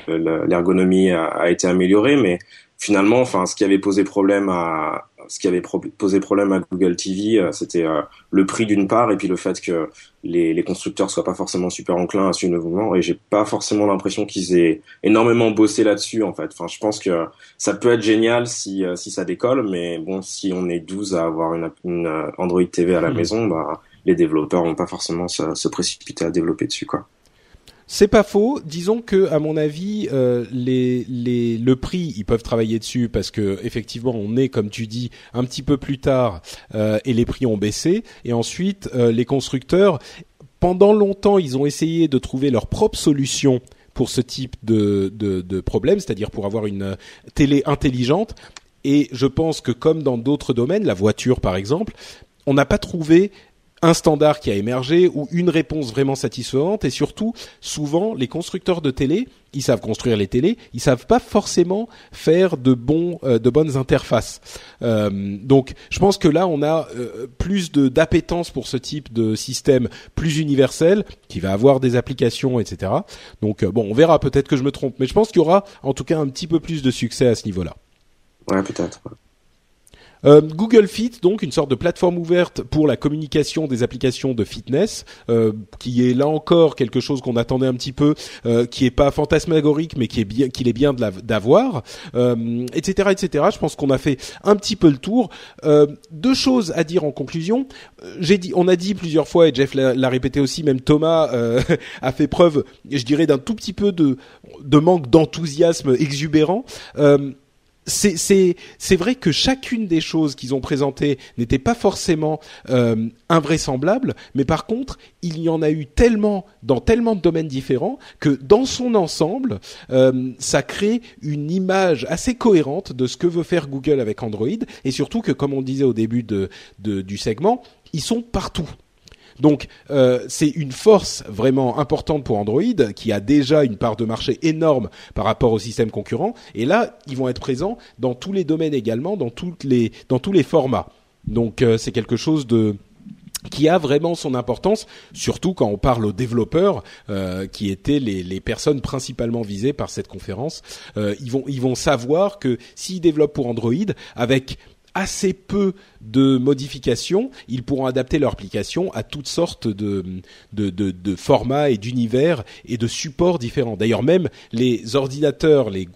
l'ergonomie a, a, été améliorée, mais finalement, enfin, ce qui avait posé problème à ce qui avait pro posé problème à Google TV, euh, c'était euh, le prix d'une part et puis le fait que les, les, constructeurs soient pas forcément super enclins à suivre le mouvement. Et j'ai pas forcément l'impression qu'ils aient énormément bossé là-dessus en fait. Enfin, je pense que ça peut être génial si euh, si ça décolle, mais bon, si on est 12 à avoir une, une Android TV à la mmh. maison, bah les développeurs vont pas forcément se, se précipiter à développer dessus quoi. C'est pas faux. Disons que, à mon avis, euh, les, le prix, ils peuvent travailler dessus parce que effectivement, on est, comme tu dis, un petit peu plus tard euh, et les prix ont baissé. Et ensuite, euh, les constructeurs, pendant longtemps, ils ont essayé de trouver leur propre solution pour ce type de, de problème, c'est-à-dire pour avoir une télé intelligente. Et je pense que, comme dans d'autres domaines, la voiture par exemple, on n'a pas trouvé un standard qui a émergé ou une réponse vraiment satisfaisante. Et surtout souvent les constructeurs de télé ils savent construire les télés ils savent pas forcément faire de bons euh, de bonnes interfaces. Euh, donc je pense que là on a euh, plus de d'appétence pour ce type de système plus universel qui va avoir des applications etc donc bon on verra. Peut-être que je me trompe mais je pense qu'il y aura en tout cas un petit peu plus de succès à ce niveau là ouais peut-être euh, Google Fit, donc une sorte de plateforme ouverte pour la communication des applications de fitness, euh, qui est là encore quelque chose qu'on attendait un petit peu, euh, qui est pas fantasmagorique, mais qui est bien, qu'il est bien d'avoir, etc., etc. Je pense qu'on a fait un petit peu le tour. deux choses à dire en conclusion. J'ai dit, on a dit plusieurs fois, et Jeff l'a répété aussi, même Thomas a fait preuve, je dirais, d'un tout petit peu de, de manque d'enthousiasme exubérant c'est vrai que chacune des choses qu'ils ont présentées n'était pas forcément euh, invraisemblable, mais par contre, il y en a eu tellement dans tellement de domaines différents que dans son ensemble, euh, ça crée une image assez cohérente de ce que veut faire Google avec Android, et surtout que, comme on disait au début de, du segment, ils sont partout. Donc euh, c'est une force vraiment importante pour Android qui a déjà une part de marché énorme par rapport au système concurrent. Et là, ils vont être présents dans tous les domaines également, dans toutes les dans tous les formats. Donc euh, c'est quelque chose de qui a vraiment son importance, surtout quand on parle aux développeurs, euh, qui étaient les, les, personnes principalement visées par cette conférence. Ils vont ils vont savoir que s'ils développent pour Android, avec assez peu de modifications, ils pourront adapter leur application à toutes sortes de, formats et d'univers et de supports différents. D'ailleurs, même les ordinateurs, les,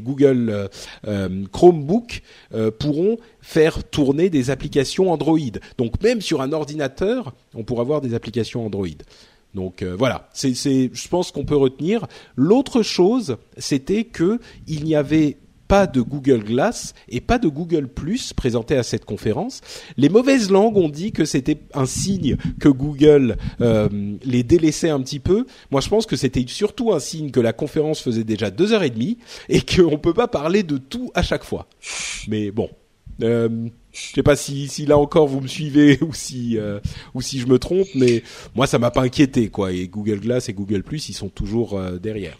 Google euh, euh Chromebook euh, pourront faire tourner des applications Android. Donc même sur un ordinateur, on pourra avoir des applications Android. Donc voilà, c'est, je pense qu'on peut retenir. L'autre chose, c'était que il n'y avait pas de Google Glass et pas de Google Plus présenté à cette conférence. Les mauvaises langues ont dit que c'était un signe que Google euh, les délaissait un petit peu. Moi, je pense que c'était surtout un signe que la conférence faisait déjà deux heures et demie et qu'on peut pas parler de tout à chaque fois. Mais bon. Euh, je sais pas si, si là encore vous me suivez ou si euh, ou si je me trompe, mais moi ça m'a pas inquiété quoi. Et Google Glass et Google Plus ils sont toujours euh, derrière.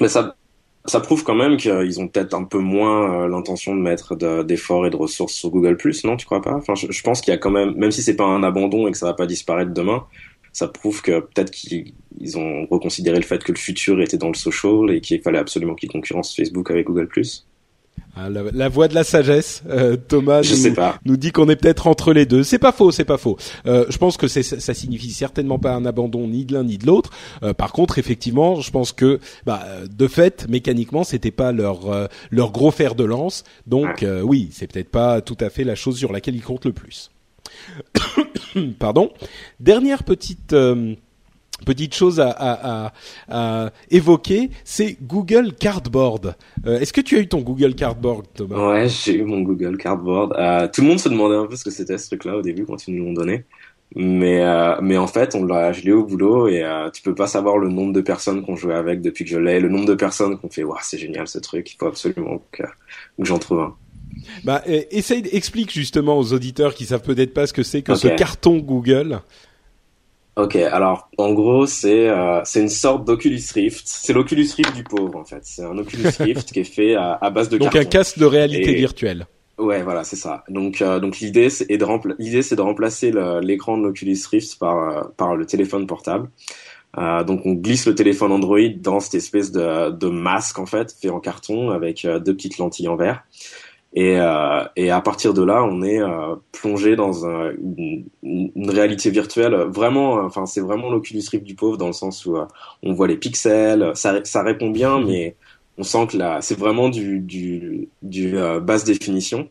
Mais ça ça prouve quand même qu'ils ont peut-être un peu moins euh, l'intention de mettre d'efforts et de ressources sur Google non Tu crois pas? Enfin, je, pense qu'il y a quand même, même si c'est pas un abandon et que ça va pas disparaître demain, ça prouve que peut-être qu'ils ont reconsidéré le fait que le futur était dans le social et qu'il fallait absolument qu'ils concurrencent Facebook avec Google ah, la, voix de la sagesse, euh, Thomas nous, dit qu'on est peut-être entre les deux. C'est pas faux, c'est pas faux. Euh, je pense que ça signifie certainement pas un abandon ni de l'un ni de l'autre. Euh, par contre, effectivement, je pense que bah, de fait, mécaniquement, c'était pas leur leur gros fer de lance. Donc oui, c'est peut-être pas tout à fait la chose sur laquelle ils comptent le plus. Pardon. Dernière petite petite chose à, évoquer, c'est Google Cardboard. Euh, est-ce que tu as eu ton Google Cardboard, Thomas? Ouais, j'ai eu mon Google Cardboard. Euh, tout le monde se demandait un peu ce que c'était ce truc-là au début quand ils nous l'ont donné. Mais euh, mais en fait, on l'a, je l'ai au boulot et tu peux pas savoir le nombre de personnes qu'on jouait avec depuis que je l'ai, le nombre de personnes qu'on fait, waouh, c'est génial ce truc, il faut absolument que, j'en trouve un. Bah, essaye, explique justement aux auditeurs qui savent peut-être pas ce que c'est que ce carton Google. Ok, alors en gros c'est euh, c'est une sorte d'Oculus Rift. C'est l'Oculus Rift du pauvre en fait. C'est un Oculus Rift qui est fait à, à base de donc un casque de réalité virtuelle. Ouais, voilà, c'est ça. Donc euh, donc l'idée c'est de l'idée c'est de remplacer l'écran de l'Oculus Rift par euh, par le téléphone portable. Euh, donc on glisse le téléphone Android dans cette espèce de, de masque en fait fait en carton avec deux petites lentilles en verre. Et, euh, et à partir de là, on est euh, plongé dans un, une, une, réalité virtuelle. Vraiment, enfin, c'est vraiment l'Oculus Rift du pauvre dans le sens où euh, on voit les pixels. Ça, ça répond bien, mhm. mais on sent que là, c'est vraiment du, du, du euh, basse définition.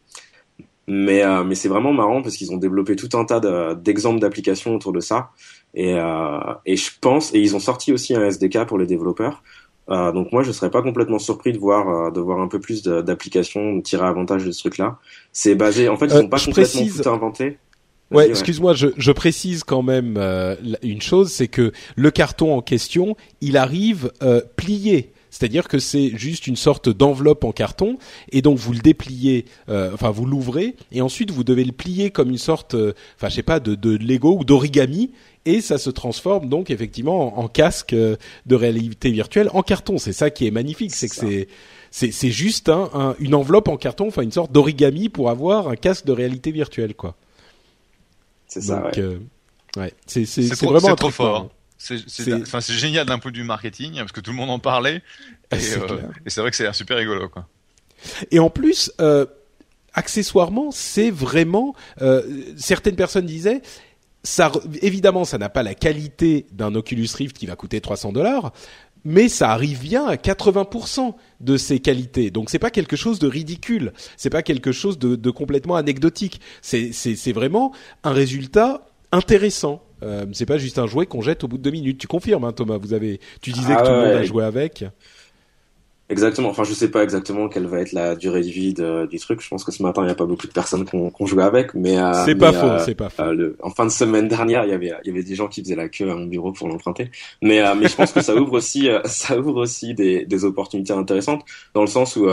Mais, euh, mais c'est vraiment marrant parce qu'ils ont développé tout un tas d'exemples d'applications autour de ça. Et, et je pense, et ils ont sorti aussi un SDK pour les développeurs. Euh, donc moi, je serais pas complètement surpris de voir euh, de voir un peu plus d'applications tirer avantage de ce truc-là. C'est basé, en fait, ils euh, sont pas complètement tout inventé. Ouais, excuse-moi, je, je, précise quand même une chose, c'est que le carton en question, il arrive plié C'est-à-dire que c'est juste une sorte d'enveloppe en carton et donc vous le dépliez, euh, enfin vous l'ouvrez et ensuite vous devez le plier comme une sorte, euh, enfin je sais pas, de, de Lego ou d'origami et ça se transforme donc effectivement en, casque euh, de réalité virtuelle en carton. C'est ça qui est magnifique, c'est que c'est c'est juste un, une enveloppe en carton, enfin une sorte d'origami pour avoir un casque de réalité virtuelle quoi. C'est ça. ouais. Euh, ouais. C'est c'est vraiment trop fort. C'est génial d'un point de vue marketing parce que tout le monde en parlait et c'est euh, vrai que c'est super rigolo quoi. Et en plus, euh, accessoirement, c'est vraiment euh, certaines personnes disaient ça évidemment ça n'a pas la qualité d'un Oculus Rift qui va coûter 300 dollars, mais ça arrive bien à 80% de ses qualités. Donc c'est pas quelque chose de ridicule, c'est pas quelque chose de, de complètement anecdotique. C'est vraiment un résultat intéressant. Euh, c'est pas juste un jouet qu'on jette au bout de deux minutes. Tu confirmes, hein, Thomas Vous avez, tu disais que ah tout le monde a joué avec. Exactement. Enfin, je sais pas exactement quelle va être la durée de vie du truc. Je pense que ce matin, il n'y a pas beaucoup de personnes qui ont joué avec, mais euh, c'est pas faux. Euh, c'est pas faux. Euh, en fin de semaine dernière, il y avait il y avait des gens qui faisaient la queue à mon bureau pour l'emprunter. Mais mais je pense que ça ouvre aussi ça ouvre aussi des des opportunités intéressantes dans le sens où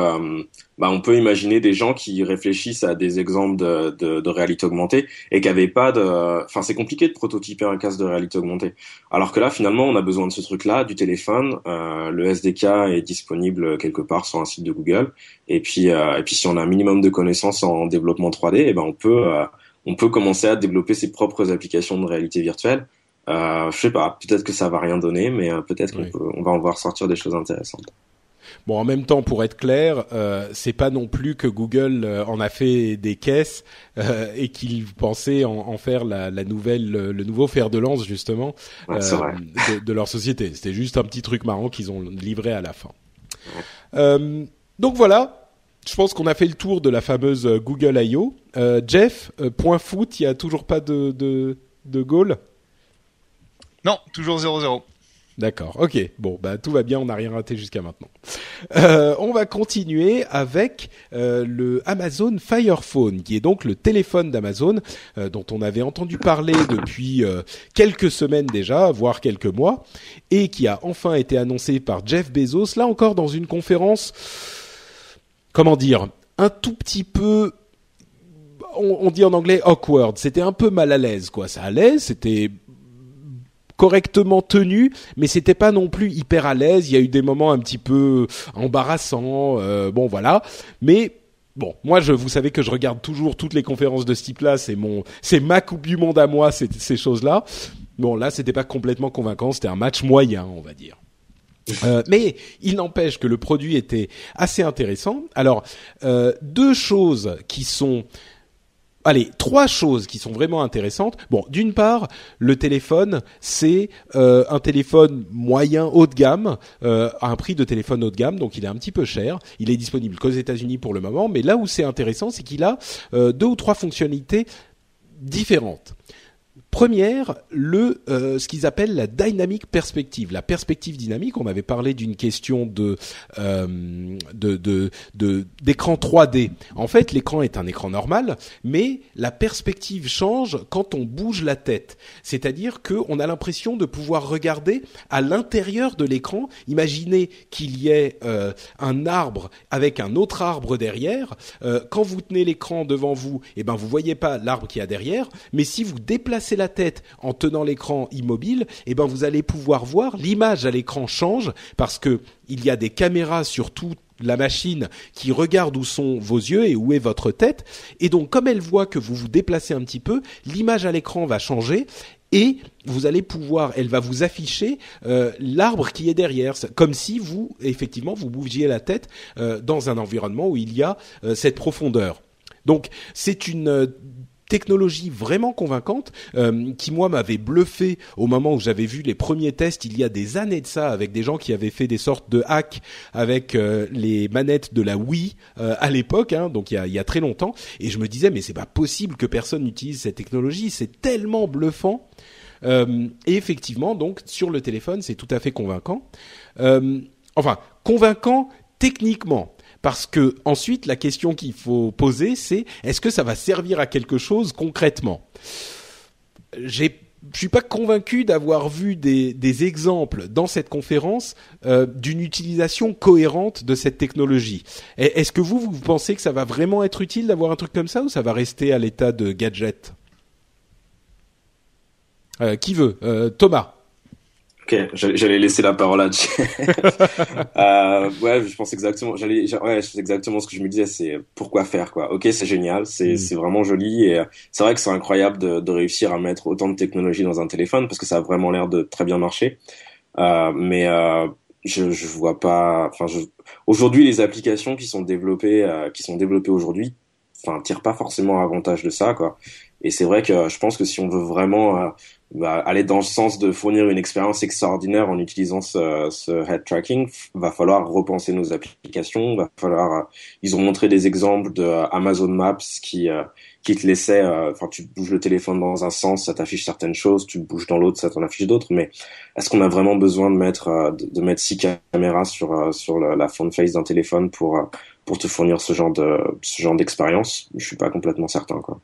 bah, on peut imaginer des gens qui réfléchissent à des exemples de, de, de réalité augmentée et qui n'avaient pas de... Enfin, c'est compliqué de prototyper un casque de réalité augmentée. Alors que là, finalement, on a besoin de ce truc-là, du téléphone. Euh, le SDK est disponible quelque part sur un site de Google. Et puis, euh, et puis si on a un minimum de connaissances en développement 3D, et eh ben on peut, euh, on peut commencer à développer ses propres applications de réalité virtuelle. Euh, je sais pas, peut-être que ça va rien donner, mais euh, peut-être qu'on on va en voir sortir des choses intéressantes. Bon, en même temps, pour être clair, euh, c'est pas non plus que Google euh, en a fait des caisses euh, et qu'ils pensaient en, faire la, nouvelle, le nouveau fer de lance justement euh, de, leur société. C'était juste un petit truc marrant qu'ils ont livré à la fin. donc voilà. Je pense qu'on a fait le tour de la fameuse Google I.O. Jeff, point foot, il y a toujours pas de de, de goal? Non, toujours 0-0. D'accord, ok. Bon, bah tout va bien, on n'a rien raté jusqu'à maintenant. Euh, on va continuer avec euh, le Amazon Fire Phone, qui est donc le téléphone d'Amazon, euh, dont on avait entendu parler depuis quelques semaines déjà, voire quelques mois, et qui a enfin été annoncé par Jeff Bezos, là encore dans une conférence, comment dire, un tout petit peu on, on, dit en anglais awkward. C'était un peu mal à l'aise, quoi. Ça allait, c'était correctement tenu, mais c'était pas non plus hyper à l'aise. Il y a eu des moments un petit peu embarrassants. Euh, bon, voilà. Mais bon, moi, je, vous savez que je regarde toujours toutes les conférences de ce type-là. C'est mon, c'est ma coupe du monde à moi, ces, ces choses-là. Bon, là, c'était pas complètement convaincant. C'était un match moyen, on va dire. Euh, mais il n'empêche que le produit était assez intéressant. Alors, euh, deux choses qui sont allez, trois choses qui sont vraiment intéressantes. Bon, d'une part, le téléphone, c'est euh, un téléphone moyen haut de gamme, euh, à un prix de téléphone haut de gamme, donc il est un petit peu cher. Il est disponible qu'aux États-Unis pour le moment, mais là où c'est intéressant, c'est qu'il a euh, deux ou trois fonctionnalités différentes. Première, le euh, ce qu'ils appellent la dynamic perspective, la perspective dynamique. On avait parlé d'une question de euh, de d'écran 3D. En fait, l'écran est un écran normal, mais la perspective change quand on bouge la tête. C'est-à-dire que on a l'impression de pouvoir regarder à l'intérieur de l'écran. Imaginez qu'il y ait euh, un arbre avec un autre arbre derrière. Quand vous tenez l'écran devant vous, eh ben vous voyez pas l'arbre qui a derrière, mais si vous déplacez la tête en tenant l'écran immobile, eh ben vous allez pouvoir voir l'image à l'écran change parce que il y a des caméras sur toute la machine qui regarde où sont vos yeux et où est votre tête. Et donc, comme elle voit que vous vous déplacez un petit peu, l'image à l'écran va changer et vous allez pouvoir, elle va vous afficher euh, l'arbre qui est derrière, comme si vous, effectivement, vous bougiez la tête euh, dans un environnement où il y a euh, cette profondeur. Donc, c'est une technologie vraiment convaincante euh, qui moi m'avait bluffé au moment où j'avais vu les premiers tests il y a des années de ça avec des gens qui avaient fait des sortes de hacks avec euh, les manettes de la Wii euh, à l'époque hein, donc il y, a, il y a très longtemps. Et je me disais mais c'est pas possible que personne n'utilise cette technologie c'est tellement bluffant. Et effectivement donc sur le téléphone c'est tout à fait convaincant. Enfin convaincant techniquement parce que ensuite la question qu'il faut poser c'est est-ce que ça va servir à quelque chose concrètement? J'ai je suis pas convaincu d'avoir vu des, des, exemples dans cette conférence euh, d'une utilisation cohérente de cette technologie. Est-ce que vous, vous pensez que ça va vraiment être utile d'avoir un truc comme ça ou ça va rester à l'état de gadget? Euh, Qui veut? Euh, Thomas Ok, j'allais laisser la parole à euh, ouais, je pense exactement. J'allais, ouais, c'est exactement ce que je me disais. C'est pourquoi faire quoi. Ok, c'est génial, c'est mm. c'est vraiment joli et c'est vrai que c'est incroyable de, de réussir à mettre autant de technologie dans un téléphone parce que ça a vraiment l'air de très bien marcher. Euh, mais euh, je je vois pas. Enfin, aujourd'hui, les applications qui sont développées euh, qui sont développées aujourd'hui, enfin, tirent pas forcément avantage de ça quoi. Et c'est vrai que je pense que si on veut vraiment euh, bah, aller dans le sens de fournir une expérience extraordinaire en utilisant ce, ce, head tracking, va falloir repenser nos applications. Va falloir. Euh, ils ont montré des exemples de euh, Amazon Maps qui euh, qui te laissait. Enfin, tu bouges le téléphone dans un sens, ça t'affiche certaines choses. Tu bouges dans l'autre, ça t'en affiche d'autres. Mais est-ce qu'on a vraiment besoin de mettre de, mettre six caméras sur sur la front face d'un téléphone pour pour te fournir ce genre de ce genre d'expérience? Je suis pas complètement certain, quoi.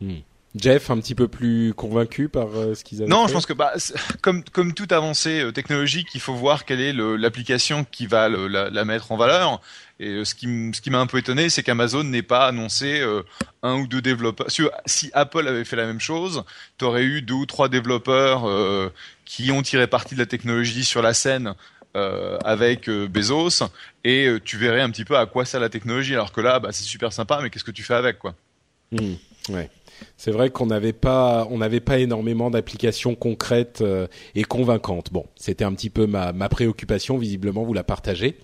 Hmm. Jeff, un petit peu plus convaincu par euh, ce qu'ils avaient Non, je pense que bah, comme comme toute avancée euh, technologique, il faut voir quelle est l'application qui va la, la, mettre en valeur. Et euh, ce qui ce qui m'a un peu étonné, c'est qu'Amazon n'ait pas annoncé un ou deux développeurs. Si, Apple avait fait la même chose, tu aurais eu deux ou trois développeurs qui ont tiré parti de la technologie sur la scène. avec Bezos et tu verrais un petit peu à quoi sert la technologie alors que là bah, c'est super sympa mais qu'est-ce que tu fais avec quoi? Mmh, ouais c'est vrai qu'on n'avait pas, on n'avait pas énormément d'applications concrètes euh, et convaincantes. Bon, c'était un petit peu ma, préoccupation. Visiblement, vous la partagez.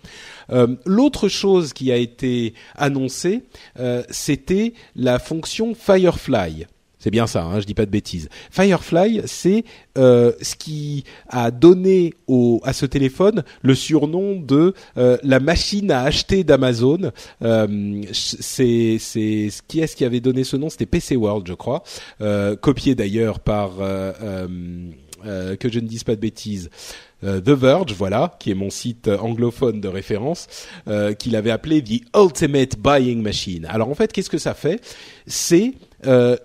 Euh, L'autre chose qui a été annoncée, euh, c'était la fonction Firefly. C'est bien ça, hein, je dis pas de bêtises. Firefly, c'est euh, ce qui a donné au, à ce téléphone le surnom de euh, la machine à acheter d'Amazon. Euh, c'est c'est qui est-ce qui avait donné ce nom C'était PC World, je crois, euh, copié d'ailleurs par euh, que je ne dise pas de bêtises. The Verge, voilà, qui est mon site anglophone de référence, euh, qu'il avait appelé The Ultimate Buying Machine. Alors en fait, qu'est-ce que ça fait? C'est euh,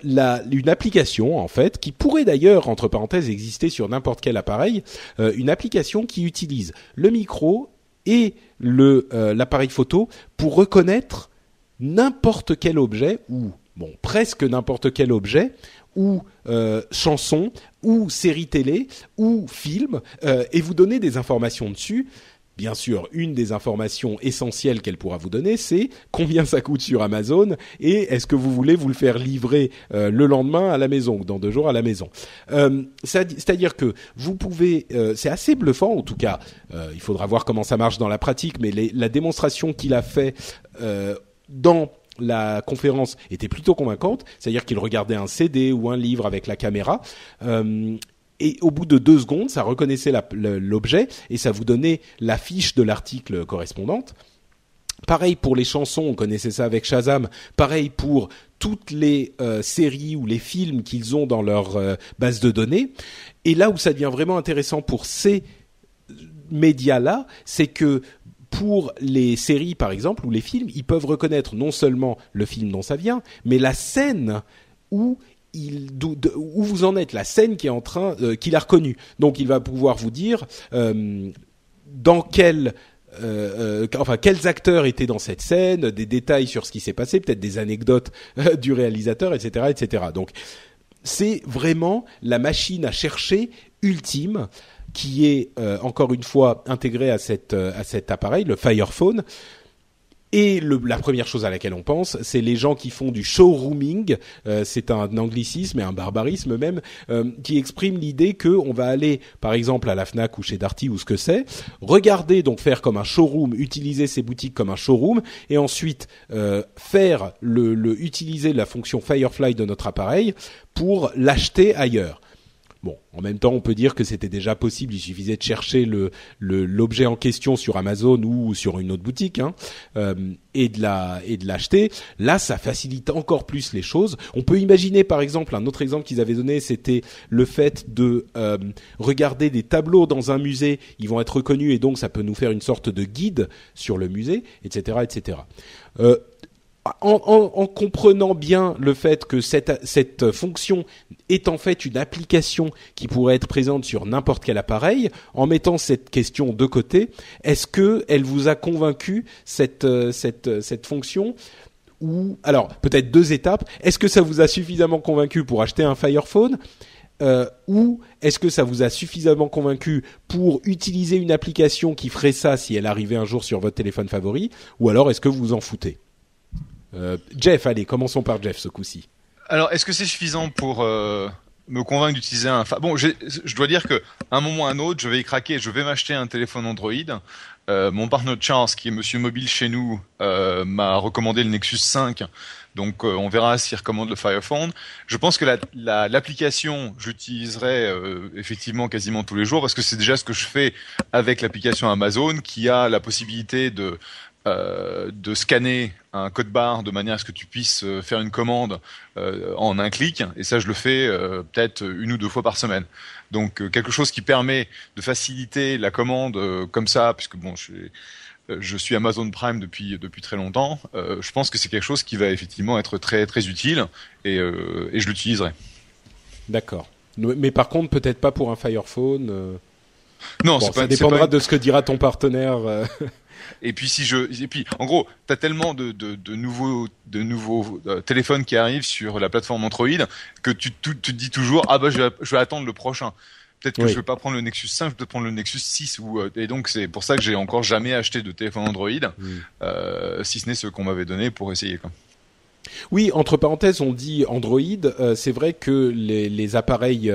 une application en fait qui pourrait d'ailleurs entre parenthèses exister sur n'importe quel appareil, euh, une application qui utilise le micro et euh, l'appareil photo pour reconnaître n'importe quel objet ou bon presque n'importe quel objet ou chanson ou série télé ou film et vous donner des informations dessus bien sûr, une des informations essentielles qu'elle pourra vous donner, c'est combien ça coûte sur Amazon et est-ce que vous voulez vous le faire livrer euh, le lendemain à la maison ou dans deux jours à la maison. Euh, c'est-à-dire que vous pouvez, euh, c'est assez bluffant en tout cas. il faudra voir comment ça marche dans la pratique, mais la démonstration qu'il a fait dans la conférence était plutôt convaincante, c'est-à-dire qu'il regardait un CD ou un livre avec la caméra et au bout de deux secondes, ça reconnaissait l'objet et ça vous donnait la fiche de l'article correspondante. Pareil pour les chansons, on connaissait ça avec Shazam. Pareil pour toutes les euh, séries ou les films qu'ils ont dans leur euh, base de données. Et là où ça devient vraiment intéressant pour ces médias-là, c'est que pour les séries, par exemple, ou les films, ils peuvent reconnaître non seulement le film dont ça vient, mais la scène où où vous en êtes, la scène qui est en train, euh, qu'il a reconnue. Donc il va pouvoir vous dire euh, dans quel euh, enfin quels acteurs étaient dans cette scène, des détails sur ce qui s'est passé, peut-être des anecdotes du réalisateur, etc., etc. Donc c'est vraiment la machine à chercher ultime qui est encore une fois intégrée à, à cet appareil, le Fire Phone. Et la première chose à laquelle on pense, c'est les gens qui font du showrooming. Euh, c'est un anglicisme et un barbarisme même euh, qui exprime l'idée que on va aller, par exemple, à la Fnac ou chez Darty ou ce que c'est, regarder donc faire comme un showroom, utiliser ces boutiques comme un showroom, et ensuite euh, faire le utiliser la fonction Firefly de notre appareil pour l'acheter ailleurs. Bon, en même temps, on peut dire que c'était déjà possible. Il suffisait de chercher l'objet en question sur Amazon ou sur une autre boutique hein, euh, et de la et de l'acheter. Là, ça facilite encore plus les choses. On peut imaginer, par exemple, un autre exemple qu'ils avaient donné, c'était le fait de euh, regarder des tableaux dans un musée. Ils vont être reconnus et donc ça peut nous faire une sorte de guide sur le musée, etc., etc. en, comprenant bien le fait que cette, cette fonction est en fait une application qui pourrait être présente sur n'importe quel appareil, en mettant cette question de côté, est-ce que elle vous a convaincu cette, euh, cette, cette fonction? Ou alors peut-être deux étapes. Est-ce que ça vous a suffisamment convaincu pour acheter un Fire Phone euh, ou est-ce que ça vous a suffisamment convaincu pour utiliser une application qui ferait ça si elle arrivait un jour sur votre téléphone favori? Ou alors est-ce que vous vous en foutez? euh, Jeff, allez, commençons par Jeff ce coup-ci. Alors, est-ce que c'est suffisant pour euh, me convaincre d'utiliser un... Bon, je dois dire que un moment ou à un autre, je vais y craquer, je vais m'acheter un téléphone Android. Euh, mon partenaire Charles, qui est monsieur mobile chez nous, euh, m'a recommandé le Nexus 5. Donc euh, on verra s'il recommande le Fire Phone. Je pense que l'application, la, j'utiliserai effectivement quasiment tous les jours parce que c'est déjà ce que je fais avec l'application Amazon qui a la possibilité de euh, de scanner un code barre de manière à ce que tu puisses euh, faire une commande euh, en un clic. Et ça, je le fais peut-être une ou deux fois par semaine. Donc quelque chose qui permet de faciliter la commande comme ça, puisque bon, je, je, suis Amazon Prime depuis depuis très longtemps. je pense que c'est quelque chose qui va effectivement être très très utile et, et je l'utiliserai. D'accord. Mais par contre, peut-être pas pour un Fire Phone. Non, ça dépendra de ce que dira ton partenaire. Et puis si je, et puis en gros, t'as tellement de, de, de, nouveaux, de nouveaux euh, téléphones qui arrivent sur la plateforme Android que tu, tu, te dis toujours ah bah je vais, je vais attendre le prochain. Peut-être que je vais pas prendre le Nexus 5, je vais prendre le Nexus 6 ou euh, et donc c'est pour ça que j'ai encore jamais acheté de téléphone Android, euh, si ce n'est ceux qu'on m'avait donné pour essayer quoi. Oui, entre parenthèses, on dit Android. C'est vrai que les, les appareils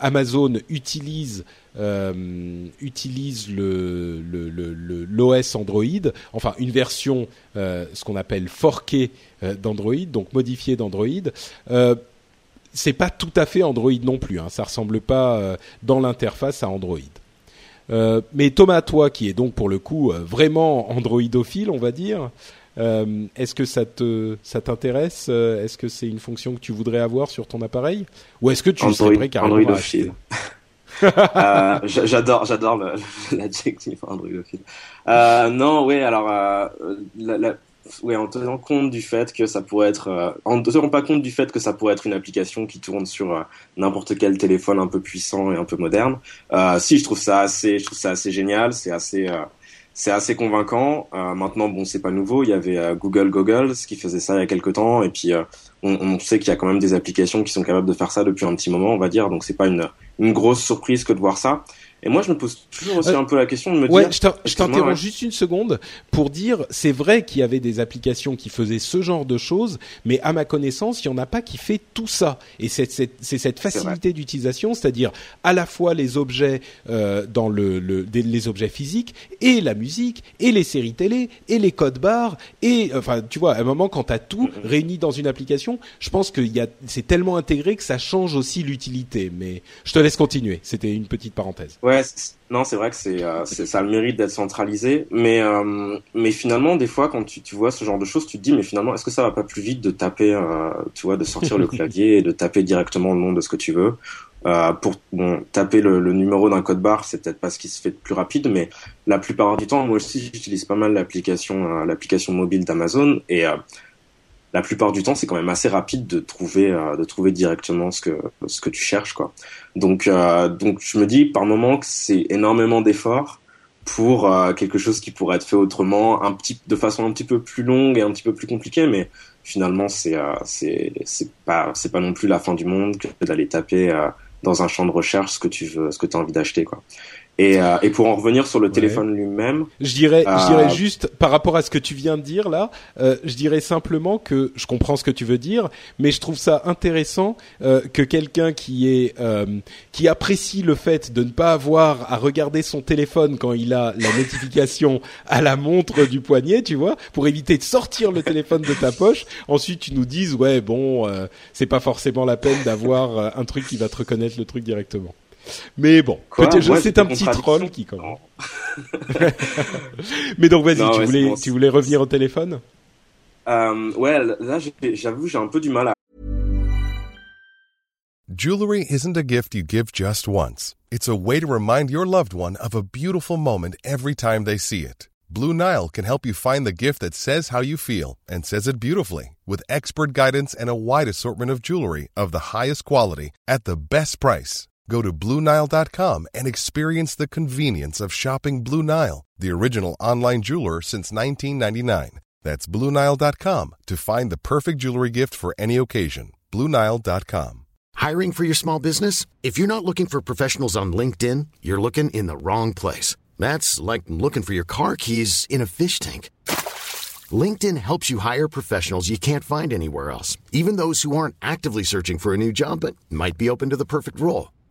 Amazon utilisent utilise le, l'OS Android, enfin une version, euh, ce qu'on appelle forkée euh, d'Android, donc modifiée d'Android. Euh, c'est pas tout à fait Android non plus, hein, ça ressemble pas dans l'interface à Android. mais Thomas, toi qui est donc pour le coup vraiment androidophile, on va dire, est-ce que ça te ça t'intéresse Est-ce que c'est une fonction que tu voudrais avoir sur ton appareil? Ou est-ce que tu Android, serais prêt carrément Androidophile. euh, j'adore, j'adore l'adjectif androidophile. Euh, non, oui, alors, euh, la, la, ouais, en tenant compte du fait que ça pourrait être, euh, en tenant pas compte du fait que ça pourrait être une application qui tourne sur euh, n'importe quel téléphone un peu puissant et un peu moderne. Euh, si, je trouve ça assez, je trouve ça assez génial, c'est assez, c'est assez convaincant. maintenant, bon, c'est pas nouveau. Il y avait Google Goggles qui faisait ça il y a quelques temps, et puis on, on, sait qu'il y a quand même des applications qui sont capables de faire ça depuis un petit moment, on va dire. Donc c'est pas une une grosse surprise que de voir ça. Et moi, je me pose toujours aussi euh, un peu la question de me ouais, dire. Je t'interromps juste une seconde pour dire, c'est vrai qu'il y avait des applications qui faisaient ce genre de choses, mais à ma connaissance, il y en a pas qui fait tout ça. Et c'est cette facilité d'utilisation, c'est-à-dire à la fois les objets euh, dans le, le les objets physiques et la musique et les séries télé et les codes barres et enfin, tu vois, à un moment quand tu as tout réuni dans une application, je pense que c'est tellement intégré que ça change aussi l'utilité. Mais je te laisse continuer. C'était une petite parenthèse. Ouais, non, c'est vrai que c'est, euh, ça a le mérite d'être centralisé, mais euh, mais finalement, des fois, quand tu, tu vois ce genre de choses, tu te dis, mais finalement, est-ce que ça va pas plus vite de taper, euh, tu vois, de sortir le clavier et de taper directement le nom de ce que tu veux? Euh, pour bon, taper le, le numéro d'un code barre, c'est peut-être pas ce qui se fait de plus rapide, mais la plupart du temps, moi aussi, j'utilise pas mal l'application, l'application mobile d'Amazon et la plupart du temps, c'est quand même assez rapide de trouver, euh, de trouver directement ce que ce que tu cherches, quoi. Donc, euh, donc je me dis par moment que c'est énormément d'efforts pour euh, quelque chose qui pourrait être fait autrement, un petit, de façon un petit peu plus longue et un petit peu plus compliquée, mais finalement, c'est c'est c'est pas c'est pas non plus la fin du monde que d'aller taper dans un champ de recherche ce que tu veux, ce que tu as envie d'acheter, quoi. Et, euh, et, pour en revenir sur le téléphone lui-même, je dirais, je dirais euh, juste par rapport à ce que tu viens de dire là, euh, je dirais simplement que je comprends ce que tu veux dire, mais je trouve ça intéressant euh, que quelqu'un qui est qui apprécie le fait de ne pas avoir à regarder son téléphone quand il a la notification à la montre du poignet, tu vois, pour éviter de sortir le téléphone de ta poche. Ensuite, tu nous dises ouais bon, c'est pas forcément la peine d'avoir un truc qui va te reconnaître le truc directement. Mais bon, c'est un petit troll qui commence. Mais donc vas-y, tu voulais, tu voulais revenir au téléphone? Euh, Ouais, là j'avoue j'ai un peu du mal à. Jewelry isn't a gift you give just once. It's a way to remind your loved one of a beautiful moment every time they see it. Blue Nile can help you find the gift that says how you feel and says it beautifully with expert guidance and a wide assortment of jewelry of the highest quality at the best price. Go to BlueNile.com and experience the convenience of shopping Blue Nile, the original online jeweler since 1999. That's BlueNile.com to find the perfect jewelry gift for any occasion. BlueNile.com. Hiring for your small business? If you're not looking for professionals on LinkedIn, you're looking in the wrong place. That's like looking for your car keys in a fish tank. LinkedIn helps you hire professionals you can't find anywhere else, even those who aren't actively searching for a new job but might be open to the perfect role.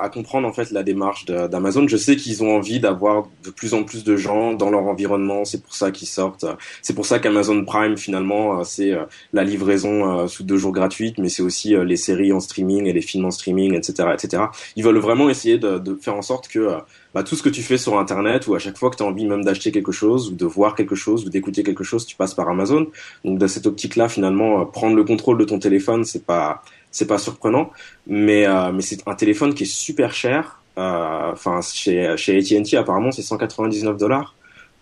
À comprendre en fait la démarche d'Amazon, je sais qu'ils ont envie d'avoir de plus en plus de gens dans leur environnement, c'est pour ça qu'ils sortent. C'est pour ça qu'Amazon Prime finalement, c'est euh, la livraison euh, sous deux jours gratuite, mais c'est aussi euh, les séries en streaming et les films en streaming, etc. etc. Ils veulent vraiment essayer de, de faire en sorte que bah, tout ce que tu fais sur Internet ou à chaque fois que tu as envie même d'acheter quelque chose ou de voir quelque chose ou d'écouter quelque chose, tu passes par Amazon. Donc dans cette optique-là, finalement, prendre le contrôle de ton téléphone, c'est pas c'est pas surprenant, mais euh, mais c'est un téléphone qui est super cher. Euh, enfin, chez chez AT&T apparemment c'est 199 dollars.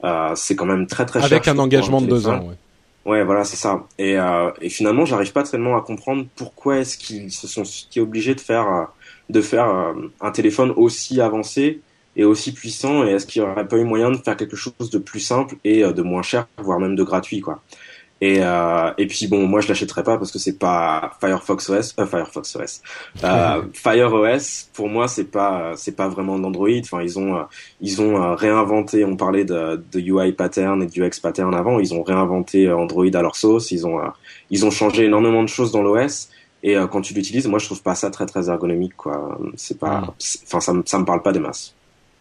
Euh, c'est quand même très très cher. Avec un engagement de deux ans. Ouais. Ouais, voilà, c'est ça. Et, euh, et finalement, j'arrive pas tellement à comprendre pourquoi est-ce qu'ils se sont obligés de faire de faire un téléphone aussi avancé et aussi puissant. Et est-ce qu'il y aurait pas eu moyen de faire quelque chose de plus simple et de moins cher, voire même de gratuit, quoi. Et, euh, et puis bon, moi je l'achèterai pas parce que c'est pas Firefox OS, euh, Firefox OS, euh, Fire OS. Pour moi, c'est pas c'est pas vraiment d'Android. Enfin, ils ont euh, ils ont euh, réinventé. On parlait de, de UI pattern et de UX pattern avant. Ils ont réinventé Android à leur sauce. Ils ont ils ont changé énormément de choses dans l'OS. Et quand tu l'utilises, moi je trouve pas ça très très ergonomique quoi. C'est pas, enfin ça, ça me parle pas des masses.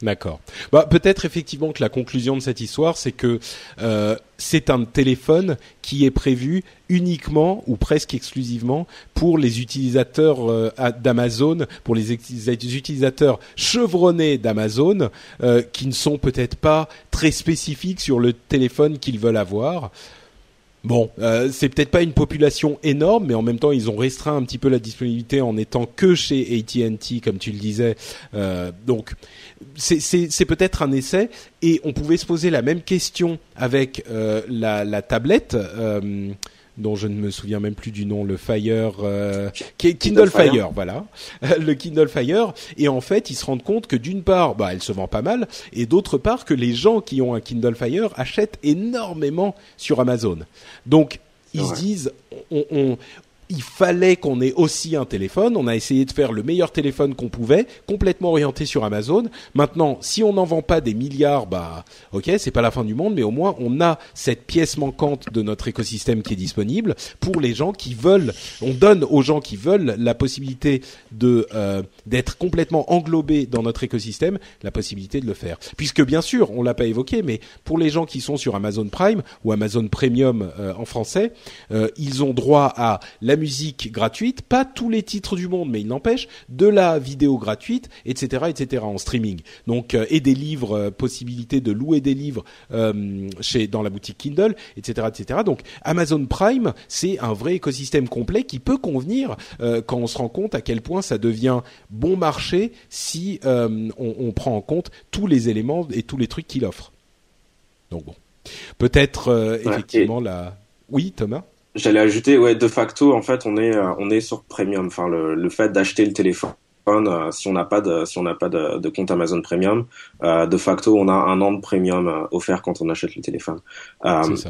D'accord. Bah, peut-être effectivement que la conclusion de cette histoire, c'est que euh, c'est un téléphone qui est prévu uniquement ou presque exclusivement pour les utilisateurs euh, d'Amazon, pour les, utilisateurs chevronnés d'Amazon, euh, qui ne sont peut-être pas très spécifiques sur le téléphone qu'ils veulent avoir. Bon, euh, c'est peut-être pas une population énorme, mais en même temps, ils ont restreint un petit peu la disponibilité en étant que chez AT&T, comme tu le disais. Euh, donc, c'est peut-être un essai. Et on pouvait se poser la même question avec euh, la, la, tablette. Dont je ne me souviens même plus du nom, le Fire, euh, Kindle, Fire, voilà, le Kindle Fire. Et en fait, ils se rendent compte que d'une part, bah, elle se vend pas mal, et d'autre part que les gens qui ont un Kindle Fire achètent énormément sur Amazon. Donc ils se disent, on, on, il fallait qu'on ait aussi un téléphone. On a essayé de faire le meilleur téléphone qu'on pouvait, complètement orienté sur Amazon. Maintenant, si on n'en vend pas des milliards, bah, ok, c'est pas la fin du monde, mais au moins on a cette pièce manquante de notre écosystème qui est disponible pour les gens qui veulent. On donne aux gens qui veulent la possibilité de euh, d'être complètement englobés dans notre écosystème, la possibilité de le faire. Puisque bien sûr, on l'a pas évoqué, mais pour les gens qui sont sur Amazon Prime ou Amazon Premium euh, en français, euh, ils ont droit à la musique gratuite, pas tous les titres du monde, mais il n'empêche, de la vidéo gratuite, etc., etc. en streaming. Donc euh, et des livres, euh, possibilité de louer des livres euh, chez dans la boutique Kindle, etc., etc. Donc Amazon Prime, c'est un vrai écosystème complet qui peut convenir quand on se rend compte à quel point ça devient bon marché si on, on, prend en compte tous les éléments et tous les trucs qu'il offre. Donc bon, peut-être effectivement la. Oui, Thomas? J'allais ajouter, ouais, de facto, en fait, on est, euh, on est sur premium. Enfin, le, le fait d'acheter le téléphone, euh, si on n'a pas de, si on n'a pas de, de, compte Amazon Premium, euh, de facto, on a un an de premium euh, offert quand on achète le téléphone.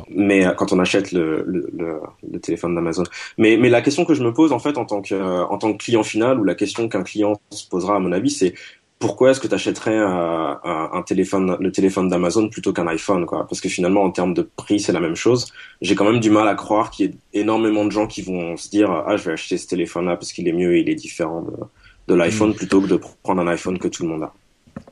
mais quand on achète le, le, le, téléphone d'Amazon. Mais, mais la question que je me pose en fait en tant que, en tant que client final, ou la question qu'un client se posera à mon avis, c'est pourquoi est-ce que tu achèterais un, un, téléphone, le téléphone d'Amazon plutôt qu'un iPhone, quoi? Parce que finalement, en termes de prix, c'est la même chose. J'ai quand même du mal à croire qu'il y ait énormément de gens qui vont se dire ah je vais acheter ce téléphone-là parce qu'il est mieux et il est différent de, de l'iPhone mm. plutôt que de prendre un iPhone que tout le monde a.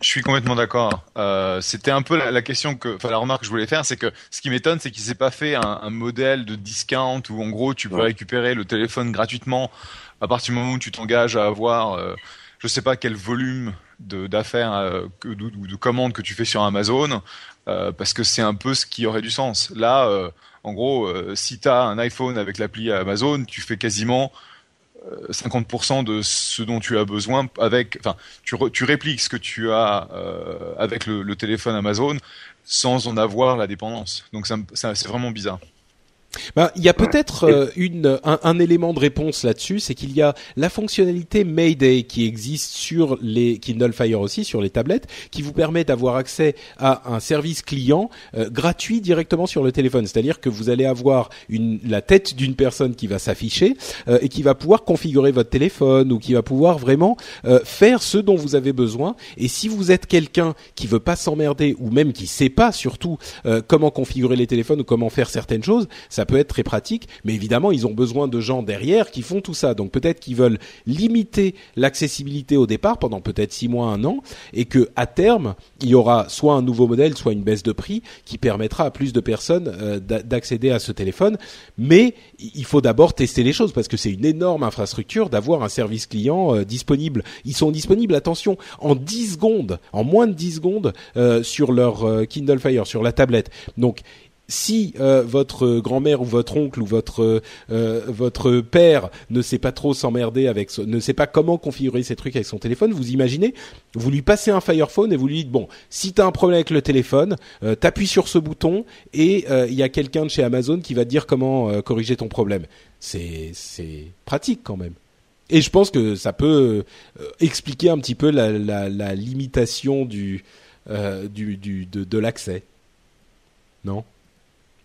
Je suis complètement d'accord. Euh, C'était un peu la, la, question que, enfin la remarque que je voulais faire, c'est que ce qui m'étonne, c'est qu'il s'est pas fait un, un, modèle de discount où en gros tu peux récupérer le téléphone gratuitement à partir du moment où tu t'engages à avoir euh, je sais pas quel volume d'affaires euh, ou de, commandes que tu fais sur Amazon, euh, parce que c'est un peu ce qui aurait du sens. Là, euh, en gros, si tu as un iPhone avec l'appli Amazon, tu fais quasiment 50% de ce dont tu as besoin avec, enfin, tu, tu répliques ce que tu as avec le, le, téléphone Amazon sans en avoir la dépendance. Donc c'est vraiment bizarre. Ben, il y a peut-être euh, une un, un, élément de réponse là-dessus, c'est qu'il y a la fonctionnalité Mayday qui existe sur les Kindle Fire aussi sur les tablettes, qui vous permet d'avoir accès à un service client euh, gratuit directement sur le téléphone. C'est-à-dire que vous allez avoir une la tête d'une personne qui va s'afficher euh, et qui va pouvoir configurer votre téléphone ou qui va pouvoir vraiment faire ce dont vous avez besoin. Et si vous êtes quelqu'un qui veut pas s'emmerder ou même qui sait pas surtout comment configurer les téléphones ou comment faire certaines choses, ça ça peut être très pratique, mais évidemment, ils ont besoin de gens derrière qui font tout ça. Donc peut-être qu'ils veulent limiter l'accessibilité au départ pendant peut-être six mois, un an, et que à terme, il y aura soit un nouveau modèle, soit une baisse de prix qui permettra à plus de personnes euh, d'accéder à ce téléphone. Mais il faut d'abord tester les choses parce que c'est une énorme infrastructure d'avoir un service client euh, disponible. Ils sont disponibles, attention, en 10 secondes, en moins de 10 secondes euh, sur leur Kindle Fire, sur la tablette. Donc si euh, votre grand-mère ou votre oncle ou votre euh, votre père ne sait pas trop s'emmerder avec ne sait pas comment configurer ces trucs avec son téléphone, vous imaginez, vous lui passez un Fire Phone et vous lui dites bon, si tu as un problème avec le téléphone, euh, t'appuies sur ce bouton et il y a quelqu'un de chez Amazon qui va te dire comment corriger ton problème. C'est c'est pratique quand même. Et je pense que ça peut expliquer un petit peu la, la, limitation du, du, de l'accès. Non?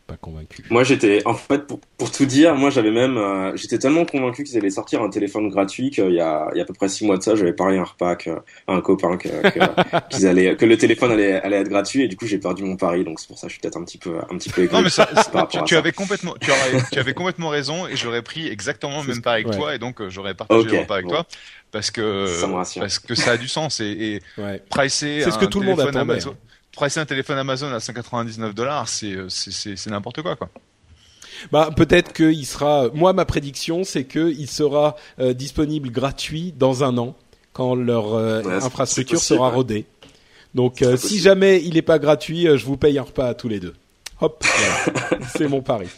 Pas convaincu. Moi, j'étais, en fait, pour, pour, tout dire, moi, j'avais même, euh, j'étais tellement convaincu qu'ils allaient sortir un téléphone gratuit qu'il y a, il y a à peu près six mois de ça, j'avais parlé un repas à un copain que, qu'ils allaient, que le téléphone allait, allait être gratuit et du coup, j'ai perdu mon pari, donc c'est pour ça que je suis peut-être un petit peu, un petit peu Non, mais ça, tu, tu avais complètement, tu, aurais, tu avais complètement raison et j'aurais pris exactement le même pari avec toi et donc euh, j'aurais partagé le repas avec toi parce que, ça parce que ça a du sens et, et ouais. pricer c'est ce que tout le monde attend. Amazon, presser un téléphone Amazon à 199 dollars, c'est c'est n'importe quoi quoi. Bah peut-être qu'il sera. Moi ma prédiction c'est que il sera euh, disponible gratuit dans un an quand leur euh, infrastructure sera rodée. Donc euh, si jamais il n'est pas gratuit, je vous paye un repas à tous les deux. Hop, c'est mon pari.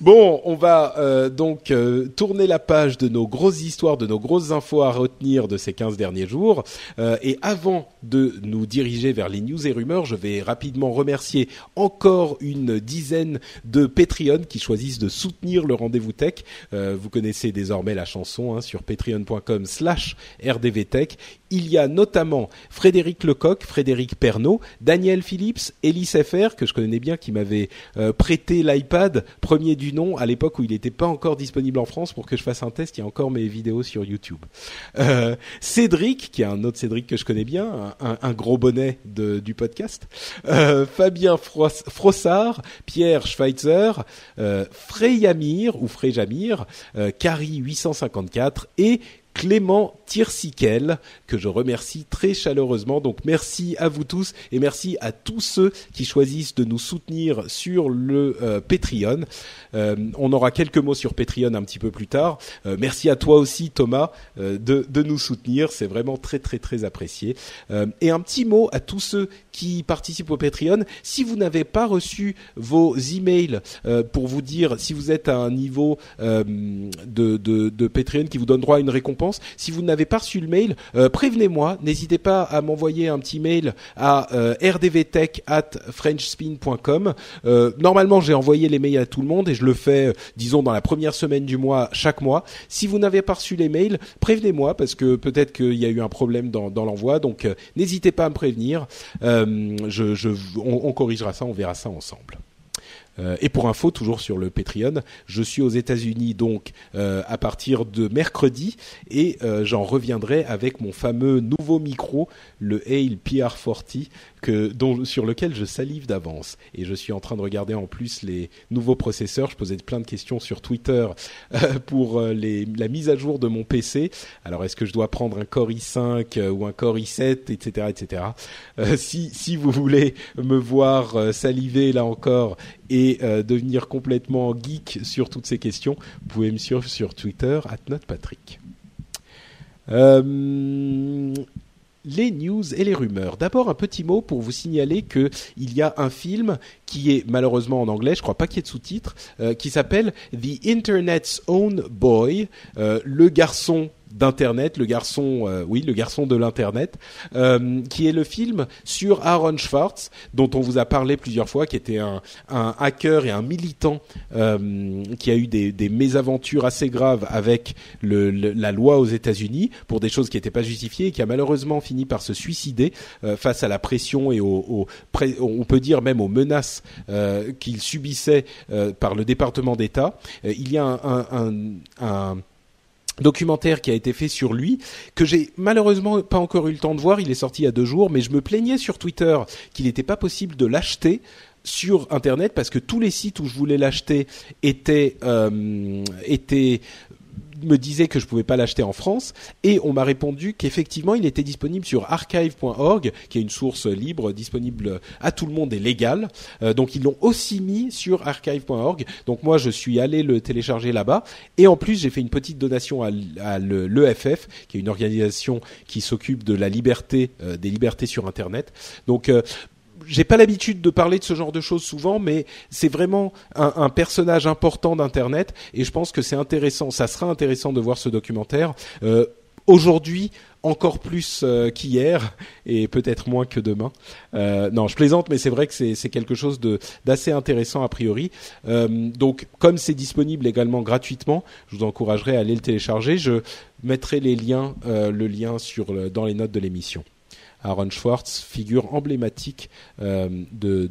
Bon, on va euh, donc euh, tourner la page de nos grosses histoires, de nos grosses infos à retenir de ces 15 derniers jours. Euh, et avant de nous diriger vers les news et rumeurs, je vais rapidement remercier encore une dizaine de Patreon qui choisissent de soutenir le rendez-vous tech. vous connaissez désormais la chanson hein, sur patreon.com slash rdvtech. Il y a notamment Frédéric Lecoq, Frédéric Pernaud, Daniel Phillips, Elise FR, que je connais bien, qui m'avait prêté l'iPad premier du nom à l'époque où il n'était pas encore disponible en France pour que je fasse un test. Il y a encore mes vidéos sur YouTube. Euh, Cédric, qui est un autre Cédric que je connais bien, un, gros bonnet du podcast. Euh, Fabien Frossard, Pierre Schweitzer, euh, Freyamir ou Freyjamir, euh, Carrie 854 et Clément Tirsikel, que je remercie très chaleureusement. Donc merci à vous tous et merci à tous ceux qui choisissent de nous soutenir sur le euh, Patreon. Euh, on aura quelques mots sur Patreon un petit peu plus tard. Euh, merci à toi aussi Thomas de, nous soutenir, c'est vraiment très très très apprécié. et un petit mot à tous ceux qui participent au Patreon. Si vous n'avez pas reçu vos emails pour vous dire si vous êtes à un niveau de, de, de Patreon qui vous donne droit à une récompense, si vous n'avez pas reçu le mail, euh, prévenez-moi. N'hésitez pas à m'envoyer un petit mail à euh, rdvtech@frenchspin.com. Euh, normalement, j'ai envoyé les mails à tout le monde et je le fais, disons, dans la première semaine du mois chaque mois. Si vous n'avez pas reçu les mails, prévenez-moi parce que peut-être qu'il y a eu un problème dans, dans l'envoi. Donc, n'hésitez pas à me prévenir. je, je, on corrigera ça, on verra ça ensemble. Euh, et pour info, toujours sur le Patreon, je suis aux États-Unis donc euh, à partir de mercredi et euh, j'en reviendrai avec mon fameux nouveau micro, le Hale PR40, que, dont, sur lequel je salive d'avance. Et je suis en train de regarder en plus les nouveaux processeurs. Je posais plein de questions sur Twitter pour les, la mise à jour de mon PC. Alors est-ce que je dois prendre un Core i5 ou un Core i7, etc., etc. si si vous voulez me voir saliver là encore et euh, devenir complètement geek sur toutes ces questions, vous pouvez me suivre sur Twitter, @notpatrick. Euh, les news et les rumeurs. D'abord un petit mot pour vous signaler que il y a un film qui est malheureusement en anglais, je crois pas qu'il y ait de sous-titres, euh, qui s'appelle The Internet's Own Boy, euh, le garçon d'internet, le garçon, euh, oui, le garçon de l'internet, euh, qui est le film sur Aaron Schwartz, dont on vous a parlé plusieurs fois, qui était un, un hacker et un militant euh, qui a eu des, des, mésaventures assez graves avec le, le, la loi aux États-Unis pour des choses qui n'étaient pas justifiées et qui a malheureusement fini par se suicider euh, face à la pression et au, au on peut dire même aux menaces euh, qu'il subissait par le département d'État. il y a un, un, un documentaire qui a été fait sur lui que j'ai malheureusement pas encore eu le temps de voir. Il est sorti il y a deux jours, mais je me plaignais sur Twitter qu'il n'était pas possible de l'acheter sur internet parce que tous les sites où je voulais l'acheter étaient euh, étaient me disait que je pouvais pas l'acheter en France et on m'a répondu qu'effectivement il était disponible sur archive.org qui est une source libre disponible à tout le monde et légale. Euh, donc ils l'ont aussi mis sur archive.org donc moi je suis allé le télécharger là-bas. Et en plus j'ai fait une petite donation à, l'EFF qui est une organisation qui s'occupe de la liberté euh, des libertés sur internet. Donc euh, j'ai pas l'habitude de parler de ce genre de choses souvent, mais c'est vraiment un, un, personnage important d'Internet et je pense que c'est intéressant. Ça sera intéressant de voir ce documentaire. Euh, Aujourd'hui, encore plus euh, qu'hier et peut-être moins que demain. Euh, non, je plaisante, mais c'est vrai que c'est quelque chose d'assez intéressant a priori. Euh, donc, comme c'est disponible également gratuitement, je vous encouragerai à aller le télécharger. Je mettrai les liens, euh, le lien sur le, dans les notes de l'émission. Aaron Schwartz, figure emblématique euh, de,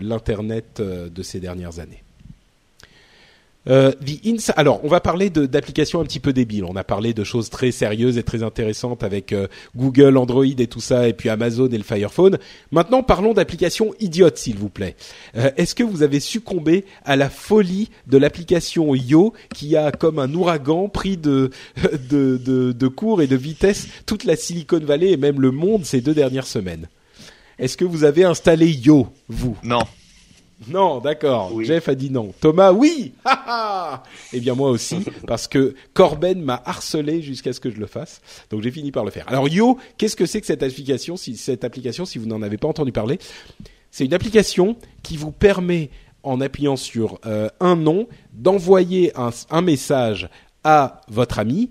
l'internet euh, de ces dernières années. Euh, the Alors, on va parler d'applications un petit peu débiles. On a parlé de choses très sérieuses et très intéressantes avec euh, Google, Android et tout ça, et puis Amazon et le Fire Phone. Maintenant, parlons d'applications idiotes, s'il vous plaît. Euh, Est-ce que vous avez succombé à la folie de l'application Yo, qui a comme un ouragan pris de, de, de, de cours et de vitesse toute la Silicon Valley et même le monde ces deux dernières semaines? Est-ce que vous avez installé Yo, vous? Non. Non, d'accord. Oui. Jeff a dit non. Thomas, oui. eh bien moi aussi, parce que Corben m'a harcelé jusqu'à ce que je le fasse. Donc j'ai fini par le faire. Alors Yo, qu'est-ce que c'est que cette application Si cette application, si vous n'en avez pas entendu parler, c'est une application qui vous permet, en appuyant sur euh, un nom, d'envoyer un, un message à votre ami,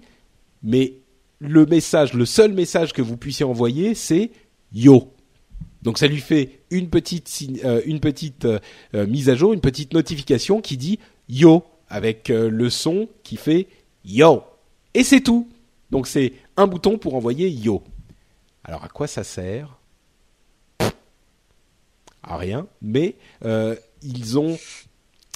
mais le message, le seul message que vous puissiez envoyer, c'est Yo. Donc ça lui fait une petite euh, petite euh, mise à jour, une petite notification qui dit yo avec euh, le son qui fait yo. Et c'est tout. Donc c'est un bouton pour envoyer yo. Alors à quoi ça sert? À rien, mais euh, ils ont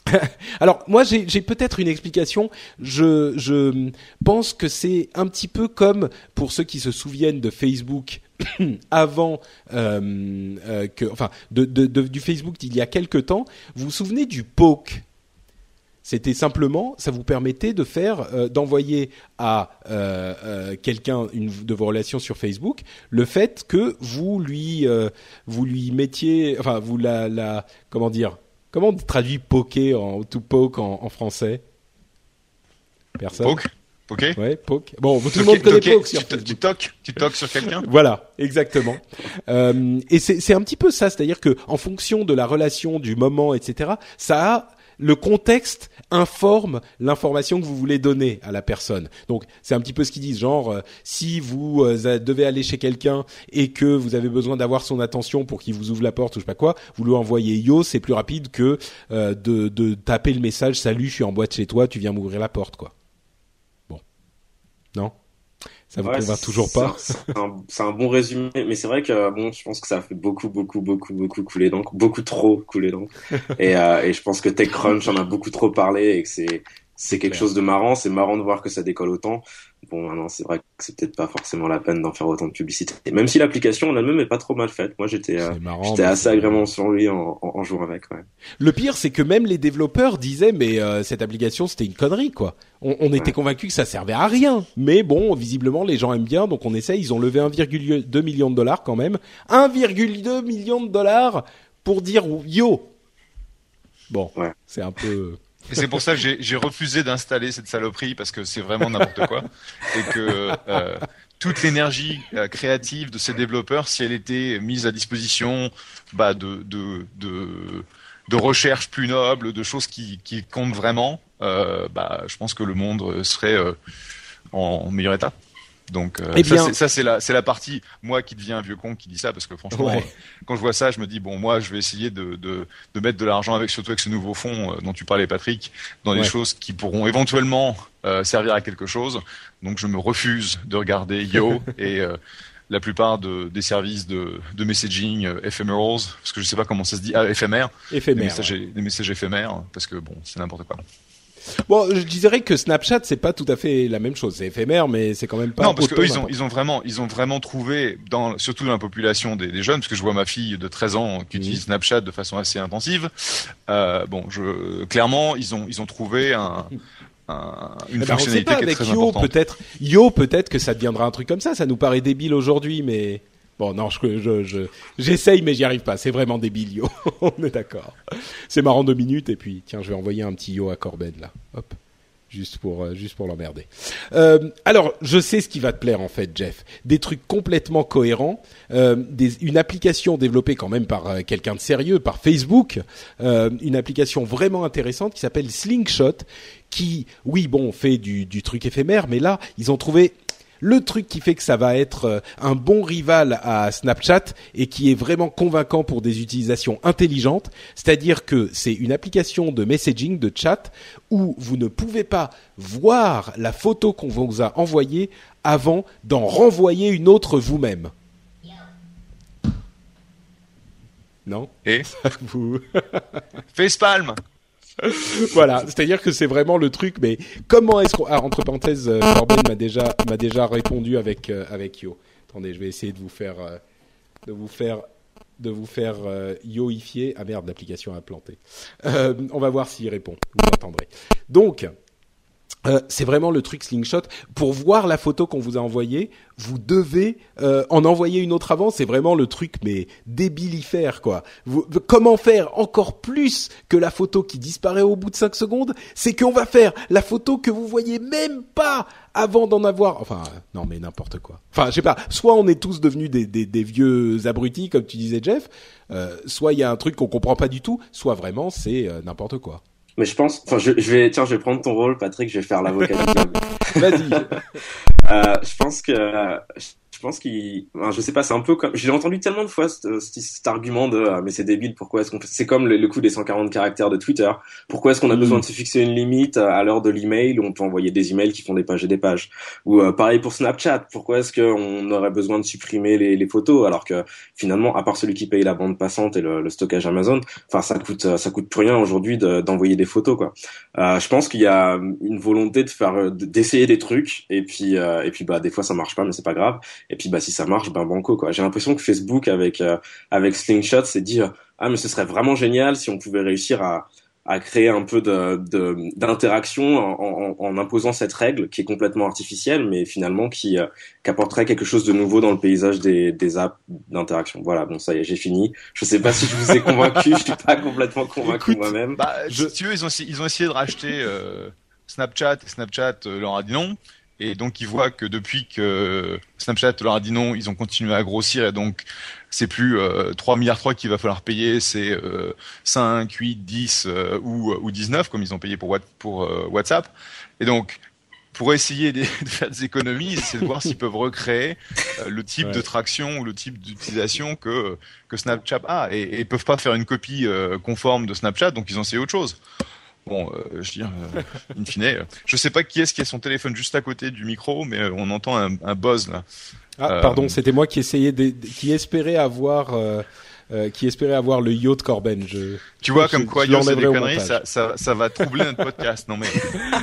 alors moi j'ai peut-être une explication. Je, je pense que c'est un petit peu comme pour ceux qui se souviennent de Facebook avant euh, euh, que, enfin, du Facebook d'il y a quelque temps. Vous vous souvenez du poke? C'était simplement, ça vous permettait de faire, euh, d'envoyer à quelqu'un de vos relations sur Facebook le fait que vous lui, vous lui mettiez, enfin vous la, comment dire, comment traduit poker en to poke en, en français? Personne? Poke? Ok. Ouais, poke. Bon, tout le monde connaît poke sur tu, tu toques, tu toques sur quelqu'un? Voilà, exactement. euh, et c'est un petit peu ça, c'est-à-dire que en fonction de la relation, du moment, etc., ça a le contexte informe l'information que vous voulez donner à la personne. Donc c'est un petit peu ce qu'ils disent, genre euh, si vous euh, devez aller chez quelqu'un et que vous avez besoin d'avoir son attention pour qu'il vous ouvre la porte ou je sais pas quoi, vous lui envoyez yo, c'est plus rapide que euh, de, de taper le message salut, je suis en boîte chez toi, tu viens m'ouvrir la porte quoi. Non? Ça vous ouais, convainc toujours pas? C'est un, un, bon résumé, mais c'est vrai que bon, je pense que ça a fait beaucoup, beaucoup, beaucoup, beaucoup couler donc beaucoup trop couler donc. et, euh, et je pense que TechCrunch en a beaucoup trop parlé et que c'est c'est quelque chose de marrant. C'est marrant de voir que ça décolle autant. Bon, maintenant, c'est vrai que c'est peut-être pas forcément la peine d'en faire autant de publicité. Même si l'application en elle-même est pas trop mal faite. Moi, j'étais, euh, j'étais assez agréablement sur lui en, en, en, jouant avec. Ouais. Le pire, c'est que même les développeurs disaient, mais euh, cette application, c'était une connerie, quoi. On, on était convaincus que ça servait à rien. Mais bon, visiblement, les gens aiment bien, donc on essaye. Ils ont levé 1,2 million de dollars quand même. 1,2 million de dollars pour dire yo. Bon, ouais. c'est un peu Et c'est pour ça que j'ai refusé d'installer cette saloperie parce que c'est vraiment n'importe quoi et que euh, toute l'énergie euh, créative de ces développeurs, si elle était mise à disposition bah, de, recherches plus nobles, de choses qui, comptent vraiment, euh, bah, je pense que le monde serait en meilleur état. Donc euh, eh ça, ça c'est la c'est la partie moi qui deviens un vieux con qui dit ça parce que franchement quand je vois ça je me dis bon moi je vais essayer de de, de mettre de l'argent avec surtout avec ce nouveau fonds euh, dont tu parlais Patrick dans des choses qui pourront éventuellement euh, servir à quelque chose. Donc je me refuse de regarder Yo et la plupart de, des services de, de messaging ephemerals parce que je sais pas comment ça se dit. Ah, éphémère. Éphémère des messages éphémères parce que bon c'est n'importe quoi Bon, je dirais que Snapchat c'est pas tout à fait la même chose. C'est éphémère, mais c'est quand même pas. Non, parce qu'eux ils ont ils ont vraiment ils ont vraiment trouvé dans surtout dans la population des, des jeunes, parce que je vois ma fille de 13 ans qui utilise Snapchat de façon assez intensive. Euh, bon, je clairement ils ont ils ont trouvé un un, une eh ben, fonctionnalité qui est très Yo, Peut-être Yo, peut-être que ça deviendra un truc comme ça. Ça nous paraît débile aujourd'hui, mais Bon, non, je, je, j'essaye, mais j'y arrive pas. C'est vraiment débile, yo. On est d'accord. C'est marrant deux minutes, et puis, tiens, je vais envoyer un petit yo à Corben, là. Hop. Juste pour, euh, juste pour l'emmerder. Euh, alors, je sais ce qui va te plaire, en fait, Jeff. Des trucs complètement cohérents. Euh, des, une application développée quand même par quelqu'un de sérieux, par Facebook. Une application vraiment intéressante qui s'appelle Slingshot, qui, oui, bon, fait du truc éphémère, mais là, ils ont trouvé le truc qui fait que ça va être euh, un bon rival à Snapchat et qui est vraiment convaincant pour des utilisations intelligentes, c'est-à-dire que c'est une application de messaging, de chat, où vous ne pouvez pas voir la photo qu'on vous a envoyée avant d'en renvoyer une autre vous-même. Non? Et? Vous Facepalm voilà, c'est-à-dire que c'est vraiment le truc. Mais comment est-ce qu'on ah, entre parenthèses, euh, Corben m'a déjà m'a déjà répondu avec euh, avec Yo. Attendez, je vais essayer de vous faire euh, de vous faire de vous faire yoifier. Ah merde, l'application a planté. on va voir s'il répond. Vous entendrez. Donc, euh, c'est vraiment le truc slingshot. Pour voir la photo qu'on vous a envoyée, vous devez euh, en envoyer une autre avant. C'est vraiment le truc, mais débilifère quoi. comment faire encore plus que la photo qui disparaît au bout de 5 secondes? C'est qu'on va faire la photo que vous voyez même pas avant d'en avoir. Enfin, non mais n'importe quoi. Enfin, je sais pas. Soit on est tous devenus des, des, des vieux abrutis, comme tu disais Jeff. Euh, soit il y a un truc qu'on comprend pas du tout. Soit vraiment c'est n'importe quoi. Mais je pense, enfin, je, je, vais, tiens, je vais prendre ton rôle, Patrick, je vais faire l'avocat du diable. Vas-y. euh, je pense que, je pense qu'il, enfin, je sais pas, c'est un peu comme, j'ai entendu tellement de fois cet, argument de, ah, mais c'est débile, pourquoi est-ce qu'on, c'est comme le, coup des 140 caractères de Twitter. Pourquoi est-ce qu'on a mm. besoin de se fixer une limite à l'heure de l'email où on peut envoyer des emails qui font des pages et des pages? Ou euh, pareil pour Snapchat. Pourquoi est-ce qu'on aurait besoin de supprimer les, les, photos alors que finalement, à part celui qui paye la bande passante et le, le stockage Amazon, enfin ça coûte, ça coûte plus rien aujourd'hui d'envoyer des photos quoi. Euh, je pense qu'il y a une volonté de faire, d'essayer des trucs et puis euh, et puis bah des fois ça marche pas mais c'est pas grave et puis bah si ça marche, ben banco quoi. J'ai l'impression que Facebook avec euh, avec Slingshot s'est dit ah mais ce serait vraiment génial si on pouvait réussir à à créer un peu d'interaction en, en, imposant cette règle qui est complètement artificielle mais finalement qui, euh, qui apporterait quelque chose de nouveau dans le paysage des, des apps d'interaction. Voilà, bon ça y est, j'ai fini. Je sais pas si je vous ai convaincu, je suis pas complètement convaincu moi-même. Bah, je... Si tu veux, ils ont ils ont essayé de racheter euh, Snapchat et Snapchat leur a dit non. Et donc ils voient que depuis que Snapchat leur a dit non, ils ont continué à grossir et donc c'est plus euh, 3 milliards 3 qu'il va falloir payer, c'est euh, 5, 8, 10 ou, ou 19 comme ils ont payé pour, pour euh, WhatsApp. Et donc pour essayer de, faire des économies, c'est de voir s'ils peuvent recréer euh, le type de traction ou le type d'utilisation que que Snapchat a et, et ils peuvent pas faire une copie euh, conforme de Snapchat, donc ils ont essayé autre chose. Bon, euh, je dire, euh, in fine, euh, je sais pas qui est-ce qui a son téléphone juste à côté du micro, mais on entend un, un buzz là. Ah, pardon, c'était moi qui essayais, de, qui espérait avoir. qui espérait avoir le yacht Corben. Je, tu vois, comme quoi, il y a des conneries, ça, ça, ça, va troubler notre podcast. Non mais,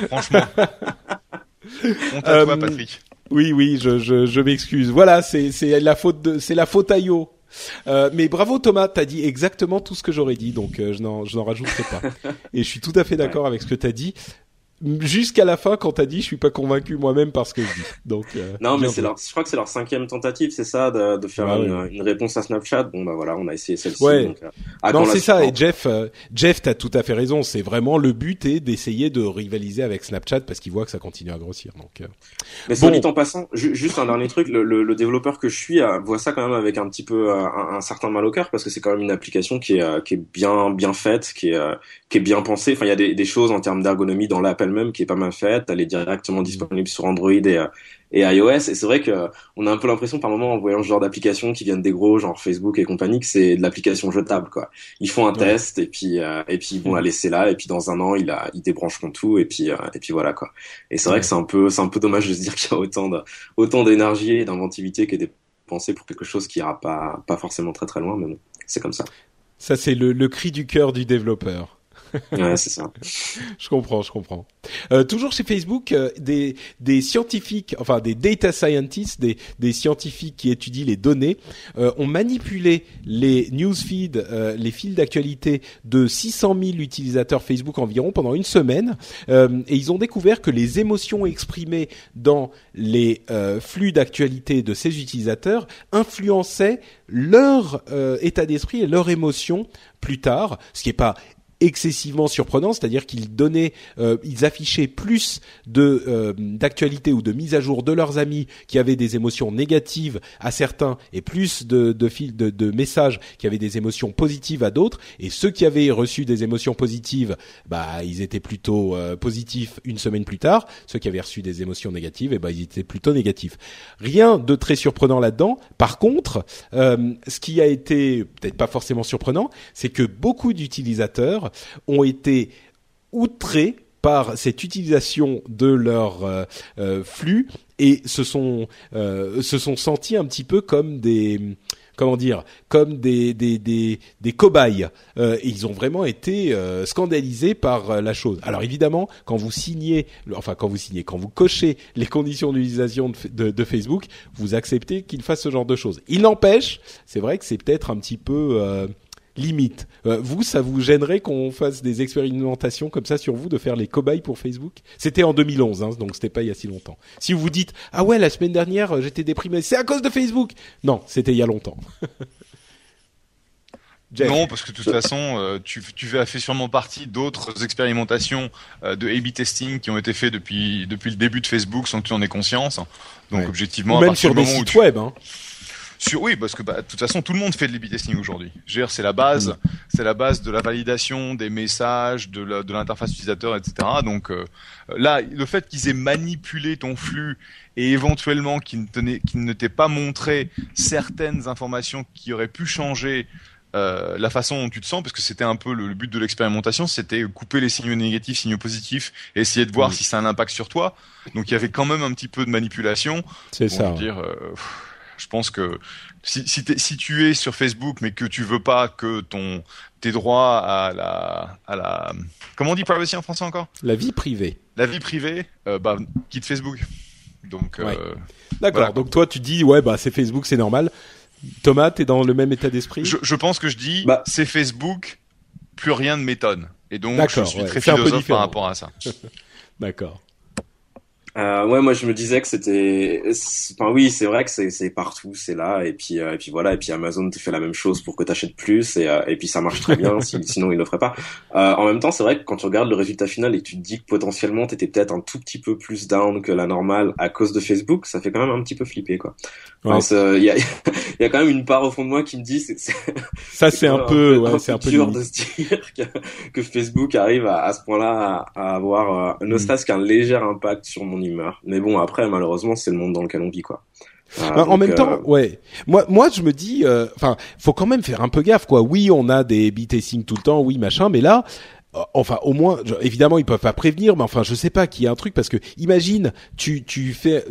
franchement. On toi, Patrick. Oui, oui, je, je, je m'excuse. Voilà, c'est la faute de, c'est la faute à Yo. Euh, mais bravo Thomas, t'as dit exactement tout ce que j'aurais dit, donc euh, je n'en je n'en rajouterai pas. Et je suis tout à fait d'accord avec ce que t'as dit. Jusqu'à la fin quand t'as dit je suis pas convaincu moi-même parce que je dis. Donc euh, non mais c'est leur, je crois que c'est leur cinquième tentative, c'est ça, de, de faire une, une, réponse à Snapchat. Bon bah voilà, on a essayé celle-ci. Ouais. Euh, non c'est ça. Et Jeff, euh, Jeff, t'as tout à fait raison. C'est vraiment le but est d'essayer de rivaliser avec Snapchat parce qu'il voit que ça continue à grossir. Donc. Euh... Mais bon. dit en passant, juste un dernier truc, le, le, le, développeur que je suis voit ça quand même avec un petit peu un, un, certain mal au cœur parce que c'est quand même une application qui est qui est bien bien faite, qui est qui est bien pensée. Enfin il y a des, des choses en termes d'ergonomie dans l'app elle-même qui est pas mal faite elle est directement disponible sur Android et, euh, et iOS. Et c'est vrai que on a un peu l'impression par moment en voyant ce genre d'applications qui viennent des gros, genre Facebook et compagnie, que c'est de l'application jetable quoi. Ils font un test et puis euh, et puis bon, la laisser là et puis dans un an ils a ils débrancheront tout et puis euh, et puis voilà quoi. Et c'est vrai que c'est un peu c'est un peu dommage de se dire qu'il y a autant de, autant d'énergie et d'inventivité qui est dépensée pour quelque chose qui ira pas pas forcément très très loin, mais bon, c'est comme ça. Ça c'est le, le cri du cœur du développeur. Ouais, c'est ça. je comprends, je comprends. Euh, toujours chez Facebook, euh, des, scientifiques, enfin des data scientists, des, scientifiques qui étudient les données, euh, ont manipulé les newsfeeds, les fils d'actualité de 600 000 utilisateurs Facebook environ pendant une semaine, et ils ont découvert que les émotions exprimées dans les flux d'actualité de ces utilisateurs influençaient leur état d'esprit et leur émotion plus tard, ce qui n'est pas excessivement surprenant, c'est-à-dire qu'ils donnaient, euh, ils affichaient plus de euh, d'actualité ou de mise à jour de leurs amis qui avaient des émotions négatives à certains et plus de de, de, de messages qui avaient des émotions positives à d'autres. Et ceux qui avaient reçu des émotions positives, bah ils étaient plutôt euh, positifs une semaine plus tard. Ceux qui avaient reçu des émotions négatives, et eh ben ils étaient plutôt négatifs. Rien de très surprenant là-dedans. Par contre, ce qui a été peut-être pas forcément surprenant, c'est que beaucoup d'utilisateurs ont été outrés par cette utilisation de leur euh, euh, flux et se sont euh, se sont sentis un petit peu comme des comment dire comme des des des, des cobayes. Ils ont vraiment été scandalisés par la chose. Alors évidemment quand vous signez enfin quand vous signez quand vous cochez les conditions d'utilisation de, de, Facebook vous acceptez qu'il fasse ce genre de choses. Il n'empêche c'est vrai que c'est peut-être un petit peu limite. Euh, vous, ça vous gênerait qu'on fasse des expérimentations comme ça sur vous, de faire les cobayes pour Facebook? C'était en 2011, hein, donc c'était pas il y a si longtemps. Si vous vous dites ah ouais, la semaine dernière euh, j'étais déprimé, c'est à cause de Facebook. Non, c'était il y a longtemps. Non, parce que de toute façon, euh, tu, tu as fait sûrement partie d'autres expérimentations de A/B testing qui ont été faites depuis depuis le début de Facebook sans que tu en aies conscience. Donc objectivement, même sur des sites web. Hein. Sur oui, parce que bah, de toute façon, tout le monde fait de testing aujourd'hui. C'est la base, c'est la base de la validation des messages, de l'interface utilisateur, etc. Donc euh, là, le fait qu'ils aient manipulé ton flux et éventuellement qu'ils ne t'aient pas montré certaines informations qui auraient pu changer euh, la façon dont tu te sens, parce que c'était un peu le, but de l'expérimentation, c'était couper les signaux négatifs, signaux positifs, et essayer de voir si ça a un impact sur toi. Donc il y avait quand même un petit peu de manipulation. C'est ça. Dire, euh, je pense que si, si, si, tu es sur Facebook mais que tu veux pas que ton tes droits à la à la comment on dit privacy en français encore? La vie privée. La vie privée, euh, bah quitte Facebook. Donc euh, d'accord. Donc toi tu dis ouais bah c'est Facebook c'est normal. Thomas, t'es dans le même état d'esprit? Je, je, pense que je dis bah. c'est Facebook, plus rien ne m'étonne. Et donc je suis très philosophe par rapport à ça. d'accord. Euh, ouais, moi je me disais que c'était, enfin oui, c'est vrai que c'est partout, c'est là, et puis euh, et puis voilà, et puis Amazon te fait la même chose pour que tu achètes plus, et euh, et puis ça marche très bien, sinon il le ferait pas. Euh, en même temps, c'est vrai que quand tu regardes le résultat final et tu te dis que potentiellement t'étais peut-être un tout petit peu plus down que la normale à cause de Facebook, ça fait quand même un petit peu flipper quoi. Il y a il y a quand même une part au fond de moi qui me dit c'est ça c'est un, peu ouais, c'est un peu dur de se dire que, que Facebook arrive à, à ce point-là à, avoir euh, ne mm. serait-ce qu'un léger impact sur mon humeur. Mais bon, après, malheureusement, c'est le monde dans lequel on vit, quoi. Euh, bah, en même temps, euh, ouais. Moi, moi, je me dis, euh, enfin, faut quand même faire un peu gaffe, quoi. Oui, on a des B-testing tout le temps, oui, machin, mais là, enfin au moins évidemment ils peuvent pas prévenir mais enfin je sais pas qu'il y a un truc parce que imagine tu tu fais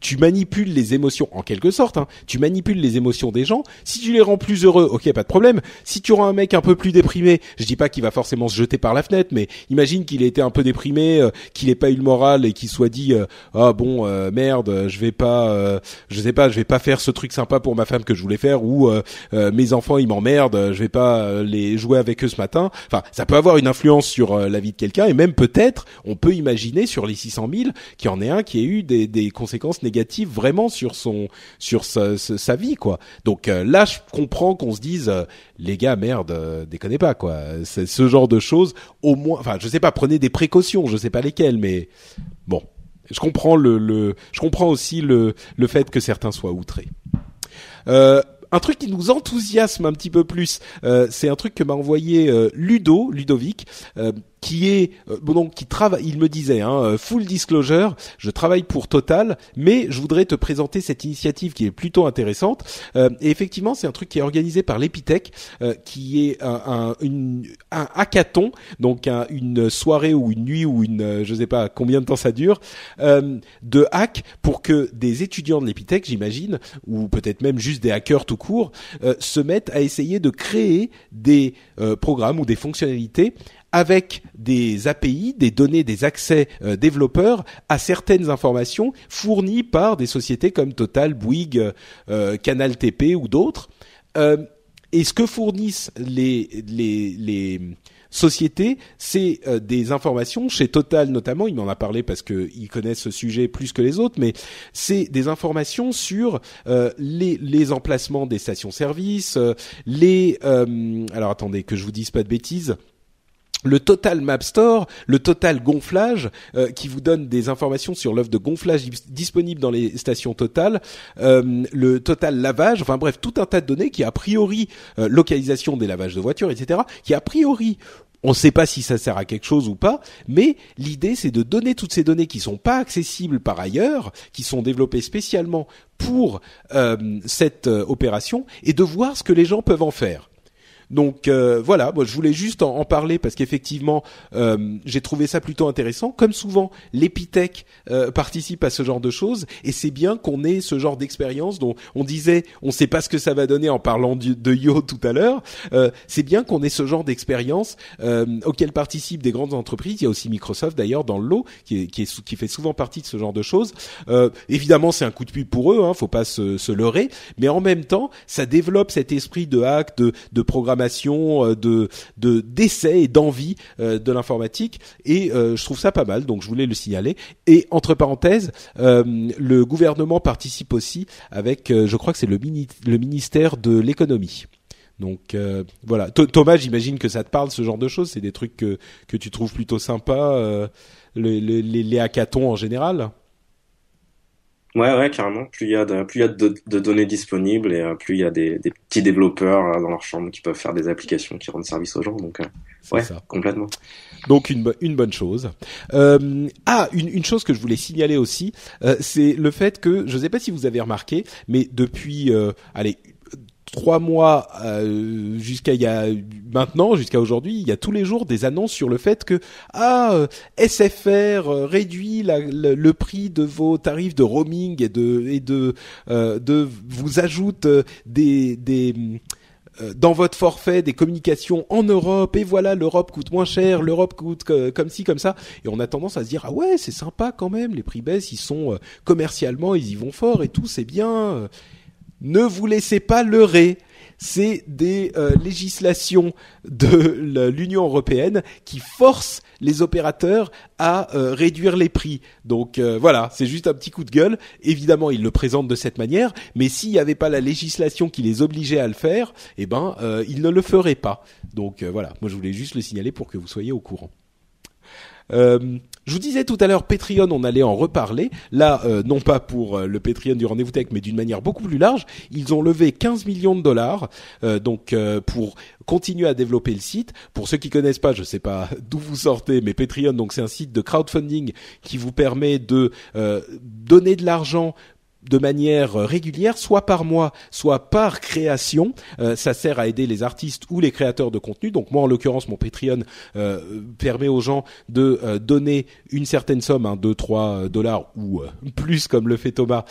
tu manipules les émotions en quelque sorte. Hein, tu manipules les émotions des gens. Si tu les rends plus heureux, ok, pas de problème. Si tu rends un mec un peu plus déprimé, je dis pas qu'il va forcément se jeter par la fenêtre, mais imagine qu'il ait été un peu déprimé, euh, qu'il ait pas eu le moral et qu'il soit dit euh, ah bon euh, merde, je vais pas, je sais pas, je vais pas faire ce truc sympa pour ma femme que je voulais faire ou mes enfants ils m'emmerdent, je vais pas les jouer avec eux ce matin. Enfin, ça peut avoir une influence sur la vie de quelqu'un et même peut-être on peut imaginer sur les 600 000 qu'il y en ait un qui ait eu des conséquences négatives vraiment sur son sur sa, vie quoi. Donc là je comprends qu'on se dise les gars merde déconnez pas quoi. Ce genre de choses au moins enfin je sais pas prenez des précautions, je sais pas lesquelles mais bon, je comprends le, je comprends aussi le le fait que certains soient outrés. Euh, un truc qui nous enthousiasme un petit peu plus, euh, c'est un truc que m'a envoyé euh, Ludo, Ludovic, euh, qui est euh, donc qui travaille il me disait hein, euh, full disclosure je travaille pour Total mais je voudrais te présenter cette initiative qui est plutôt intéressante. Euh, et effectivement c'est un truc qui est organisé par l'Epitech qui est un, un, un hackathon donc une soirée ou une nuit ou une je sais pas combien de temps ça dure de hack pour que des étudiants de l'Epitech j'imagine ou peut-être même juste des hackers tout court se mettent à essayer de créer des programmes ou des fonctionnalités avec des API, des données, des accès euh, développeurs à certaines informations fournies par des sociétés comme Total, Bouygues, euh, Canal TP ou d'autres. Euh, et ce que fournissent les, les, les sociétés, c'est euh, des informations chez Total notamment. Il m'en a parlé parce qu'ils connaissent ce sujet plus que les autres, mais c'est des informations sur les, les emplacements des stations-service, les. alors attendez que je vous dise pas de bêtises le Total Map Store, le Total Gonflage, euh, qui vous donne des informations sur l'offre de gonflage disponible dans les stations Total, euh, le Total Lavage, enfin bref, tout un tas de données qui a priori euh, localisation des lavages de voitures, etc., qui a priori on ne sait pas si ça sert à quelque chose ou pas, mais l'idée c'est de donner toutes ces données qui sont pas accessibles par ailleurs, qui sont développées spécialement pour cette opération, et de voir ce que les gens peuvent en faire. Donc euh, voilà, moi je voulais juste en, parler parce qu'effectivement euh, j'ai trouvé ça plutôt intéressant. Comme souvent, l'Epitech euh, participe à ce genre de choses et c'est bien qu'on ait ce genre d'expérience dont on disait on ne sait pas ce que ça va donner en parlant de Yo tout à l'heure. c'est bien qu'on ait ce genre d'expérience auquel participent des grandes entreprises. Il y a aussi Microsoft d'ailleurs dans le lot qui, qui, qui, fait souvent partie de ce genre de choses. évidemment, c'est un coup de pub pour eux, hein, faut pas se, se leurrer, mais en même temps, ça développe cet esprit de hack, de, de programmation euh, de de d'essais et d'envie euh, de l'informatique et euh, je trouve ça pas mal donc je voulais le signaler et entre parenthèses le gouvernement participe aussi avec je crois que c'est le, le ministère de l'économie donc voilà. Thomas, j'imagine que ça te parle ce genre de choses. C'est des trucs que que tu trouves plutôt sympas, les, les hackathons en général. Ouais, ouais, carrément. Plus il y a de, plus il y a de, données disponibles et euh, plus il y a des, des petits développeurs euh, dans leur chambre qui peuvent faire des applications qui rendent service aux gens. Donc, euh, ouais, ça. complètement. Donc une, une bonne chose. Euh, ah, une, une chose que je voulais signaler aussi, c'est le fait que je ne sais pas si vous avez remarqué, mais depuis, allez, trois mois euh, jusqu'à il y a maintenant jusqu'à aujourd'hui il y a tous les jours des annonces sur le fait que ah euh, SFR euh, réduit la, le, prix de vos tarifs de roaming et de et de de vous ajoute des des dans votre forfait des communications en Europe et voilà l'Europe coûte moins cher, l'Europe coûte comme ci comme ça. Et on a tendance à se dire ah ouais c'est sympa quand même les prix baissent ils sont commercialement ils y vont fort et tout c'est bien ne vous laissez pas leurrer. C'est des euh, législations de l'Union européenne qui forcent les opérateurs à euh, réduire les prix. Donc euh, voilà, c'est juste un petit coup de gueule. Évidemment, ils le présentent de cette manière, mais s'il n'y avait pas la législation qui les obligeait à le faire, eh ben, ils ne le feraient pas. Donc voilà, moi je voulais juste le signaler pour que vous soyez au courant. Euh, je vous disais tout à l'heure, Patreon, on allait en reparler. Là, euh, non pas pour euh, le Patreon du Rendez-vous Tech, mais d'une manière beaucoup plus large. Ils ont levé 15 millions de dollars, donc pour continuer à développer le site. Pour ceux qui connaissent pas, je sais pas d'où vous sortez, mais Patreon, donc c'est un site de crowdfunding qui vous permet de donner de l'argent de manière régulière, soit par mois, soit par création. Euh, ça sert à aider les artistes ou les créateurs de contenu. Donc moi, en l'occurrence, mon Patreon euh, permet aux gens de euh, donner une certaine somme, hein, 2, 3 dollars ou plus, comme le fait Thomas,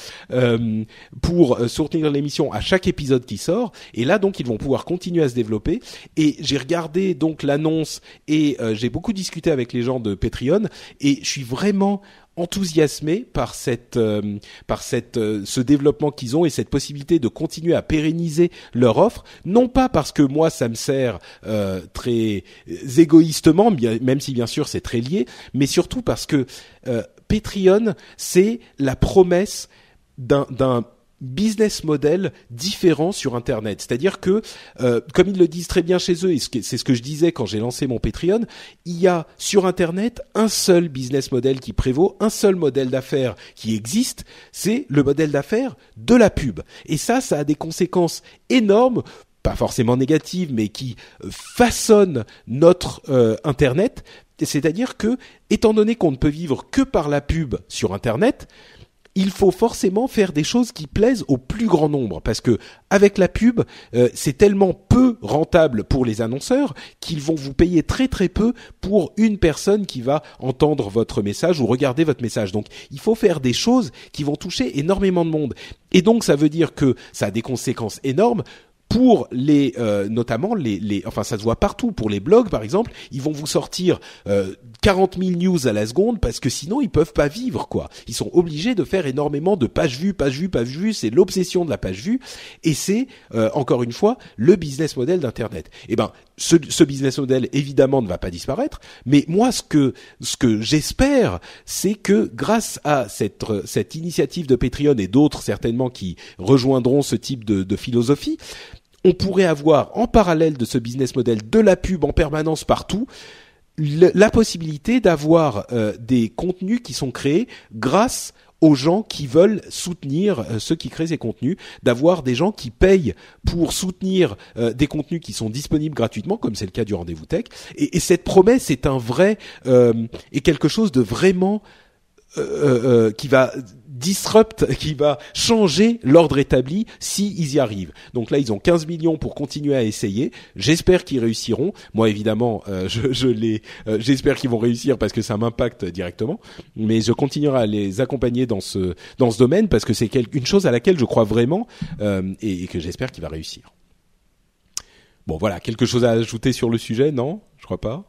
pour soutenir l'émission à chaque épisode qui sort. Et là, donc, ils vont pouvoir continuer à se développer. Et j'ai regardé donc l'annonce et j'ai beaucoup discuté avec les gens de Patreon et je suis vraiment enthousiasmés par cette euh, par cette euh, ce développement qu'ils ont et cette possibilité de continuer à pérenniser leur offre. Non pas parce que moi ça me sert euh, très égoïstement même si bien sûr c'est très lié mais surtout parce que Patreon c'est la promesse d'un d'un business model différent sur Internet. C'est-à-dire que, euh, comme ils le disent très bien chez eux, et c'est ce que je disais quand j'ai lancé mon Patreon, il y a sur Internet un seul business model qui prévaut, un seul modèle d'affaires qui existe, c'est le modèle d'affaires de la pub. Et ça, ça a des conséquences énormes pas forcément négatives, mais qui façonnent notre euh, Internet. C'est-à-dire que, étant donné qu'on ne peut vivre que par la pub sur Internet, il faut forcément faire des choses qui plaisent au plus grand nombre parce que avec la pub, euh, c'est tellement peu rentable pour les annonceurs qu'ils vont vous payer très très peu pour une personne qui va entendre votre message ou regarder votre message. Donc, il faut faire des choses qui vont toucher énormément de monde. Et donc, ça veut dire que ça a des conséquences énormes pour les euh, notamment les, les enfin ça se voit partout. Pour les blogs par exemple ils vont vous sortir euh, 40 000 news à la seconde parce que sinon ils peuvent pas vivre quoi. Ils sont obligés de faire énormément de pages vues pages vues pages vues. C'est l'obsession de la page vue. Et c'est euh, encore une fois le business model d'internet. Et eh ben ce, ce business model évidemment ne va pas disparaître. Mais moi ce que ce que j'espère c'est que grâce à cette cette initiative de Patreon et d'autres certainement qui rejoindront ce type de, de philosophie on pourrait avoir en parallèle de ce business model de la pub en permanence partout la possibilité d'avoir euh, des contenus qui sont créés grâce aux gens qui veulent soutenir euh, ceux qui créent ces contenus, d'avoir des gens qui payent pour soutenir euh, des contenus qui sont disponibles gratuitement, comme c'est le cas du rendez-vous tech. Et, et, cette promesse est un vrai et quelque chose de vraiment qui va disrupt, qui va changer l'ordre établi si y arrivent. Donc là, ils ont 15 millions pour continuer à essayer. J'espère qu'ils réussiront. Moi, évidemment, euh, je, je les, euh, j'espère qu'ils vont réussir parce que ça m'impacte directement. Mais je continuerai à les accompagner dans ce dans ce domaine parce que c'est une chose à laquelle je crois vraiment euh, et, et que j'espère qu'il va réussir. Bon, voilà, quelque chose à ajouter sur le sujet, non? Je crois pas.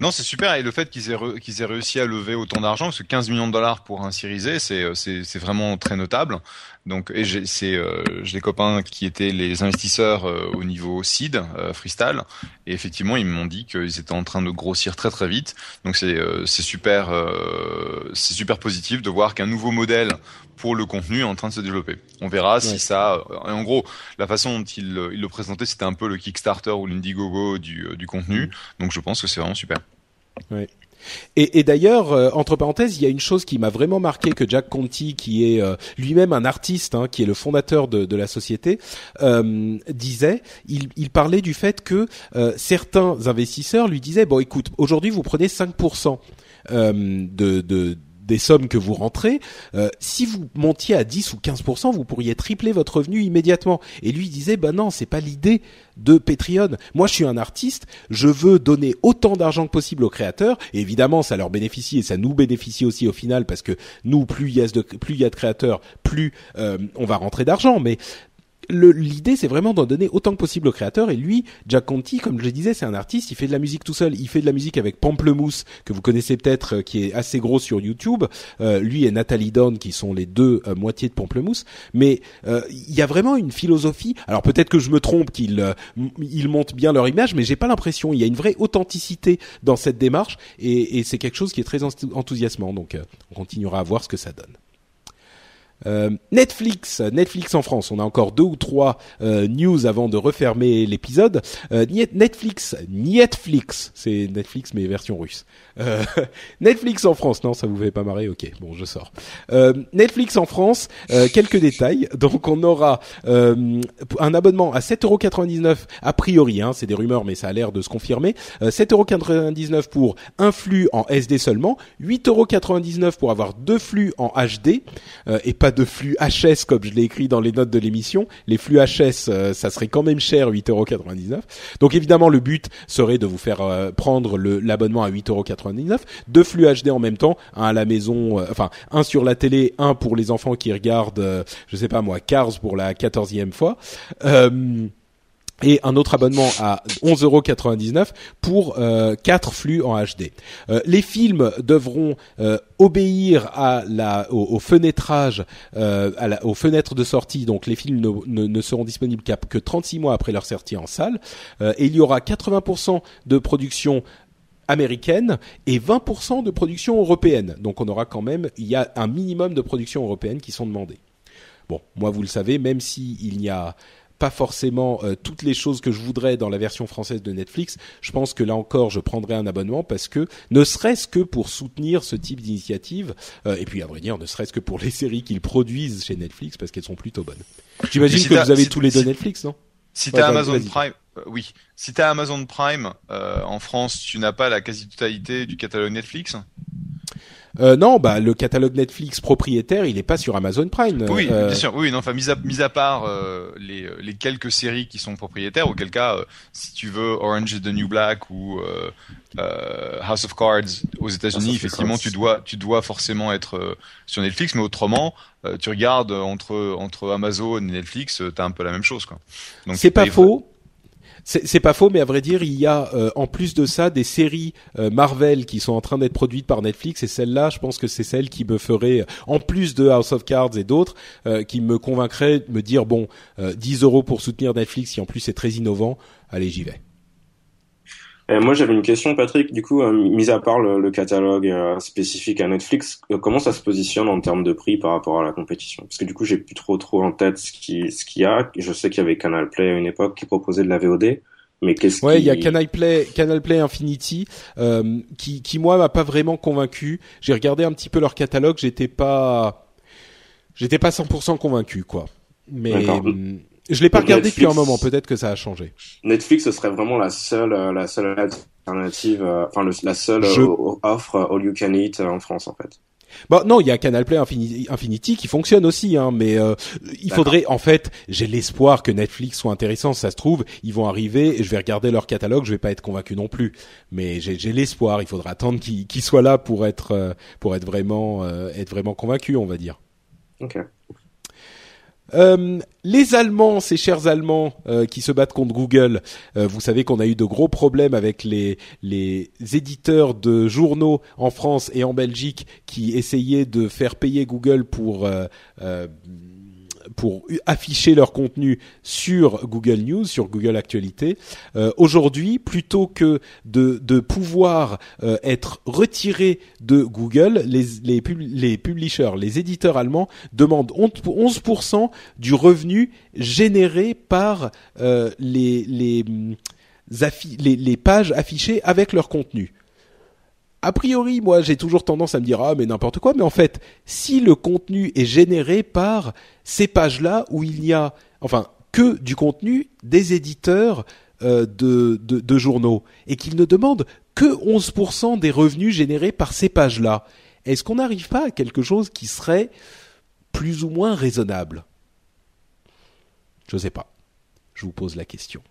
Non, c'est super. Et le fait qu'ils aient, qu'ils aient réussi à lever autant d'argent, parce que 15 millions de dollars pour un Series euh, c'est vraiment très notable. Donc, et j'ai, c'est, euh, j'ai des copains qui étaient les investisseurs euh, au niveau seed, freestyle, et effectivement, ils m'ont dit qu'ils étaient en train de grossir très très vite. Donc, c'est, c'est super, c'est super positif de voir qu'un nouveau modèle pour le contenu est en train de se développer. On verra si ça. En gros, la façon dont il, il le présentait, c'était un peu le Kickstarter ou l'Indiegogo du, du contenu. Mm. Donc, je pense que c'est vraiment super. Et, et d'ailleurs, euh, entre parenthèses, il y a une chose qui m'a vraiment marqué que Jack Conti, qui est euh, lui-même un artiste, hein, qui est le fondateur de, de la société, euh, disait. Il, il, parlait du fait que euh, certains investisseurs lui disaient bon, écoute, aujourd'hui vous prenez 5% de, de des sommes que vous rentrez, euh, si vous montiez à 10 ou 15%, vous pourriez tripler votre revenu immédiatement. Et lui disait, ben non, c'est pas l'idée de Patreon. Moi, je suis un artiste, je veux donner autant d'argent que possible aux créateurs. Et évidemment, ça leur bénéficie et ça nous bénéficie aussi au final parce que nous, plus il y a de, y a de créateurs, plus euh, on va rentrer d'argent. Mais l'idée c'est vraiment d'en donner autant que possible au créateur. Et lui Jack Conti comme je disais c'est un artiste il fait de la musique tout seul. Il fait de la musique avec Pamplemousse que vous connaissez peut-être euh, qui est assez gros sur YouTube. Euh, lui et Nathalie Dawn qui sont les deux euh, moitiés de Pamplemousse. Mais il y a vraiment une philosophie. Alors peut-être que je me trompe qu'ils ils montent bien leur image mais j'ai pas l'impression. Il y a une vraie authenticité dans cette démarche. Et, et c'est quelque chose qui est très enthousiasmant. Donc on continuera à voir ce que ça donne euh, Netflix, Netflix en France. On a encore deux ou trois euh, news avant de refermer l'épisode. Euh, Netflix, Netflix, c'est Netflix mais version russe. Euh, Netflix en France, non, ça vous fait pas marrer? Ok, bon, je sors. Netflix en France, quelques détails. Donc, on aura un abonnement à 7,99€ a priori. Hein, c'est des rumeurs, mais ça a l'air de se confirmer. 7,99€ pour un flux en SD seulement, 8,99€ pour avoir deux flux en HD et pas de flux HS comme je l'ai écrit dans les notes de l'émission. Les flux HS, euh, ça serait quand même cher, 8,99€. Donc évidemment, le but serait de vous faire euh, prendre l'abonnement à 8,99€, deux flux HD en même temps, un à la maison, euh, enfin un sur la télé, un pour les enfants qui regardent, je sais pas moi, Cars pour la quatorzième fois et un autre abonnement à 11,99€ pour euh, 4 flux en HD. Euh, les films devront euh, obéir à la, au, fenêtrage, euh, à la, aux fenêtres de sortie. Donc les films ne, ne, seront disponibles que 36 mois après leur sortie en salle. et il y aura 80% de production américaine et 20% de production européenne. Donc on aura quand même, il y a un minimum de production européenne qui sont demandées. Bon, moi vous le savez, même s'il il y a pas forcément euh, toutes les choses que je voudrais dans la version française de Netflix, je pense que là encore, je prendrai un abonnement parce que ne serait-ce que pour soutenir ce type d'initiative, euh, et puis à vrai dire, ne serait-ce que pour les séries qu'ils produisent chez Netflix parce qu'elles sont plutôt bonnes. J'imagine que vous avez tous les deux Netflix, non? si t'as Amazon Prime, euh, oui. Si t'as Amazon Prime en France, tu n'as pas la quasi-totalité du catalogue Netflix? Euh, non, bah le catalogue Netflix propriétaire, il est pas sur Amazon Prime. Oui, euh, bien sûr. Oui, non, enfin mis à mis à part euh, les les quelques séries qui sont propriétaires, auquel cas, si tu veux Orange is the New Black ou House of Cards aux États-Unis, effectivement, tu dois tu dois forcément être sur Netflix, mais autrement, tu regardes entre entre Amazon et Netflix, t'as un peu la même chose, quoi. Donc c'est pas faux. C'est pas faux, mais à vrai dire, il y a euh, en plus de ça des séries euh, Marvel qui sont en train d'être produites par Netflix et celle-là, je pense que c'est celle qui me ferait, en plus de House of Cards et d'autres, euh, qui me convaincrait de me dire bon, 10 euros pour soutenir Netflix, qui en plus est très innovant, allez j'y vais. Euh, moi, j'avais une question, Patrick. Du coup, euh, mis à part le, catalogue euh, spécifique à Netflix, comment ça se positionne en termes de prix par rapport à la compétition? Parce que du coup, j'ai plus trop trop en tête ce qui ce qu'il y a. Je sais qu'il y avait Canal Play à une époque qui proposait de la VOD. Mais qu'est-ce Ouais, il y a Canal Play, Canal Play Infinity, qui, qui moi m'a pas vraiment convaincu. J'ai regardé un petit peu leur catalogue, j'étais pas, j'étais pas 100% convaincu, quoi. Mais je l'ai pas regardé depuis un moment. Peut-être que ça a changé. Netflix, ce serait vraiment la seule, euh, la seule alternative, euh, enfin la seule euh, offre all you can eat en France en fait. Bon, non, il y a Canal Play Infinity, qui fonctionne aussi, hein, mais il faudrait, en fait, j'ai l'espoir que Netflix soit intéressant. Ça se trouve, ils vont arriver et je vais regarder leur catalogue. Je vais pas être convaincu non plus, mais j'ai l'espoir. Il faudra attendre qu'ils soient là pour être, pour être vraiment, être vraiment convaincu, on va dire. Ok. Euh, les Allemands, ces chers Allemands euh, qui se battent contre Google, euh, vous savez qu'on a eu de gros problèmes avec les, les éditeurs de journaux en France et en Belgique qui essayaient de faire payer Google pour pour afficher leur contenu sur Google News, sur Google Actualité. Euh, Aujourd'hui, plutôt que de, pouvoir euh, être retiré de Google, les, les, les publishers, les éditeurs allemands demandent 11% du revenu généré par euh, les, les, les, les pages affichées avec leur contenu a priori, moi, j'ai toujours tendance à me dire ah mais n'importe quoi. Mais en fait, si le contenu est généré par ces pages-là où il n'y a, enfin, que du contenu des éditeurs euh, de, de, de, journaux et qu'ils ne demandent que 11% des revenus générés par ces pages-là, est-ce qu'on n'arrive pas à quelque chose qui serait plus ou moins raisonnable? Je ne sais pas. Je vous pose la question.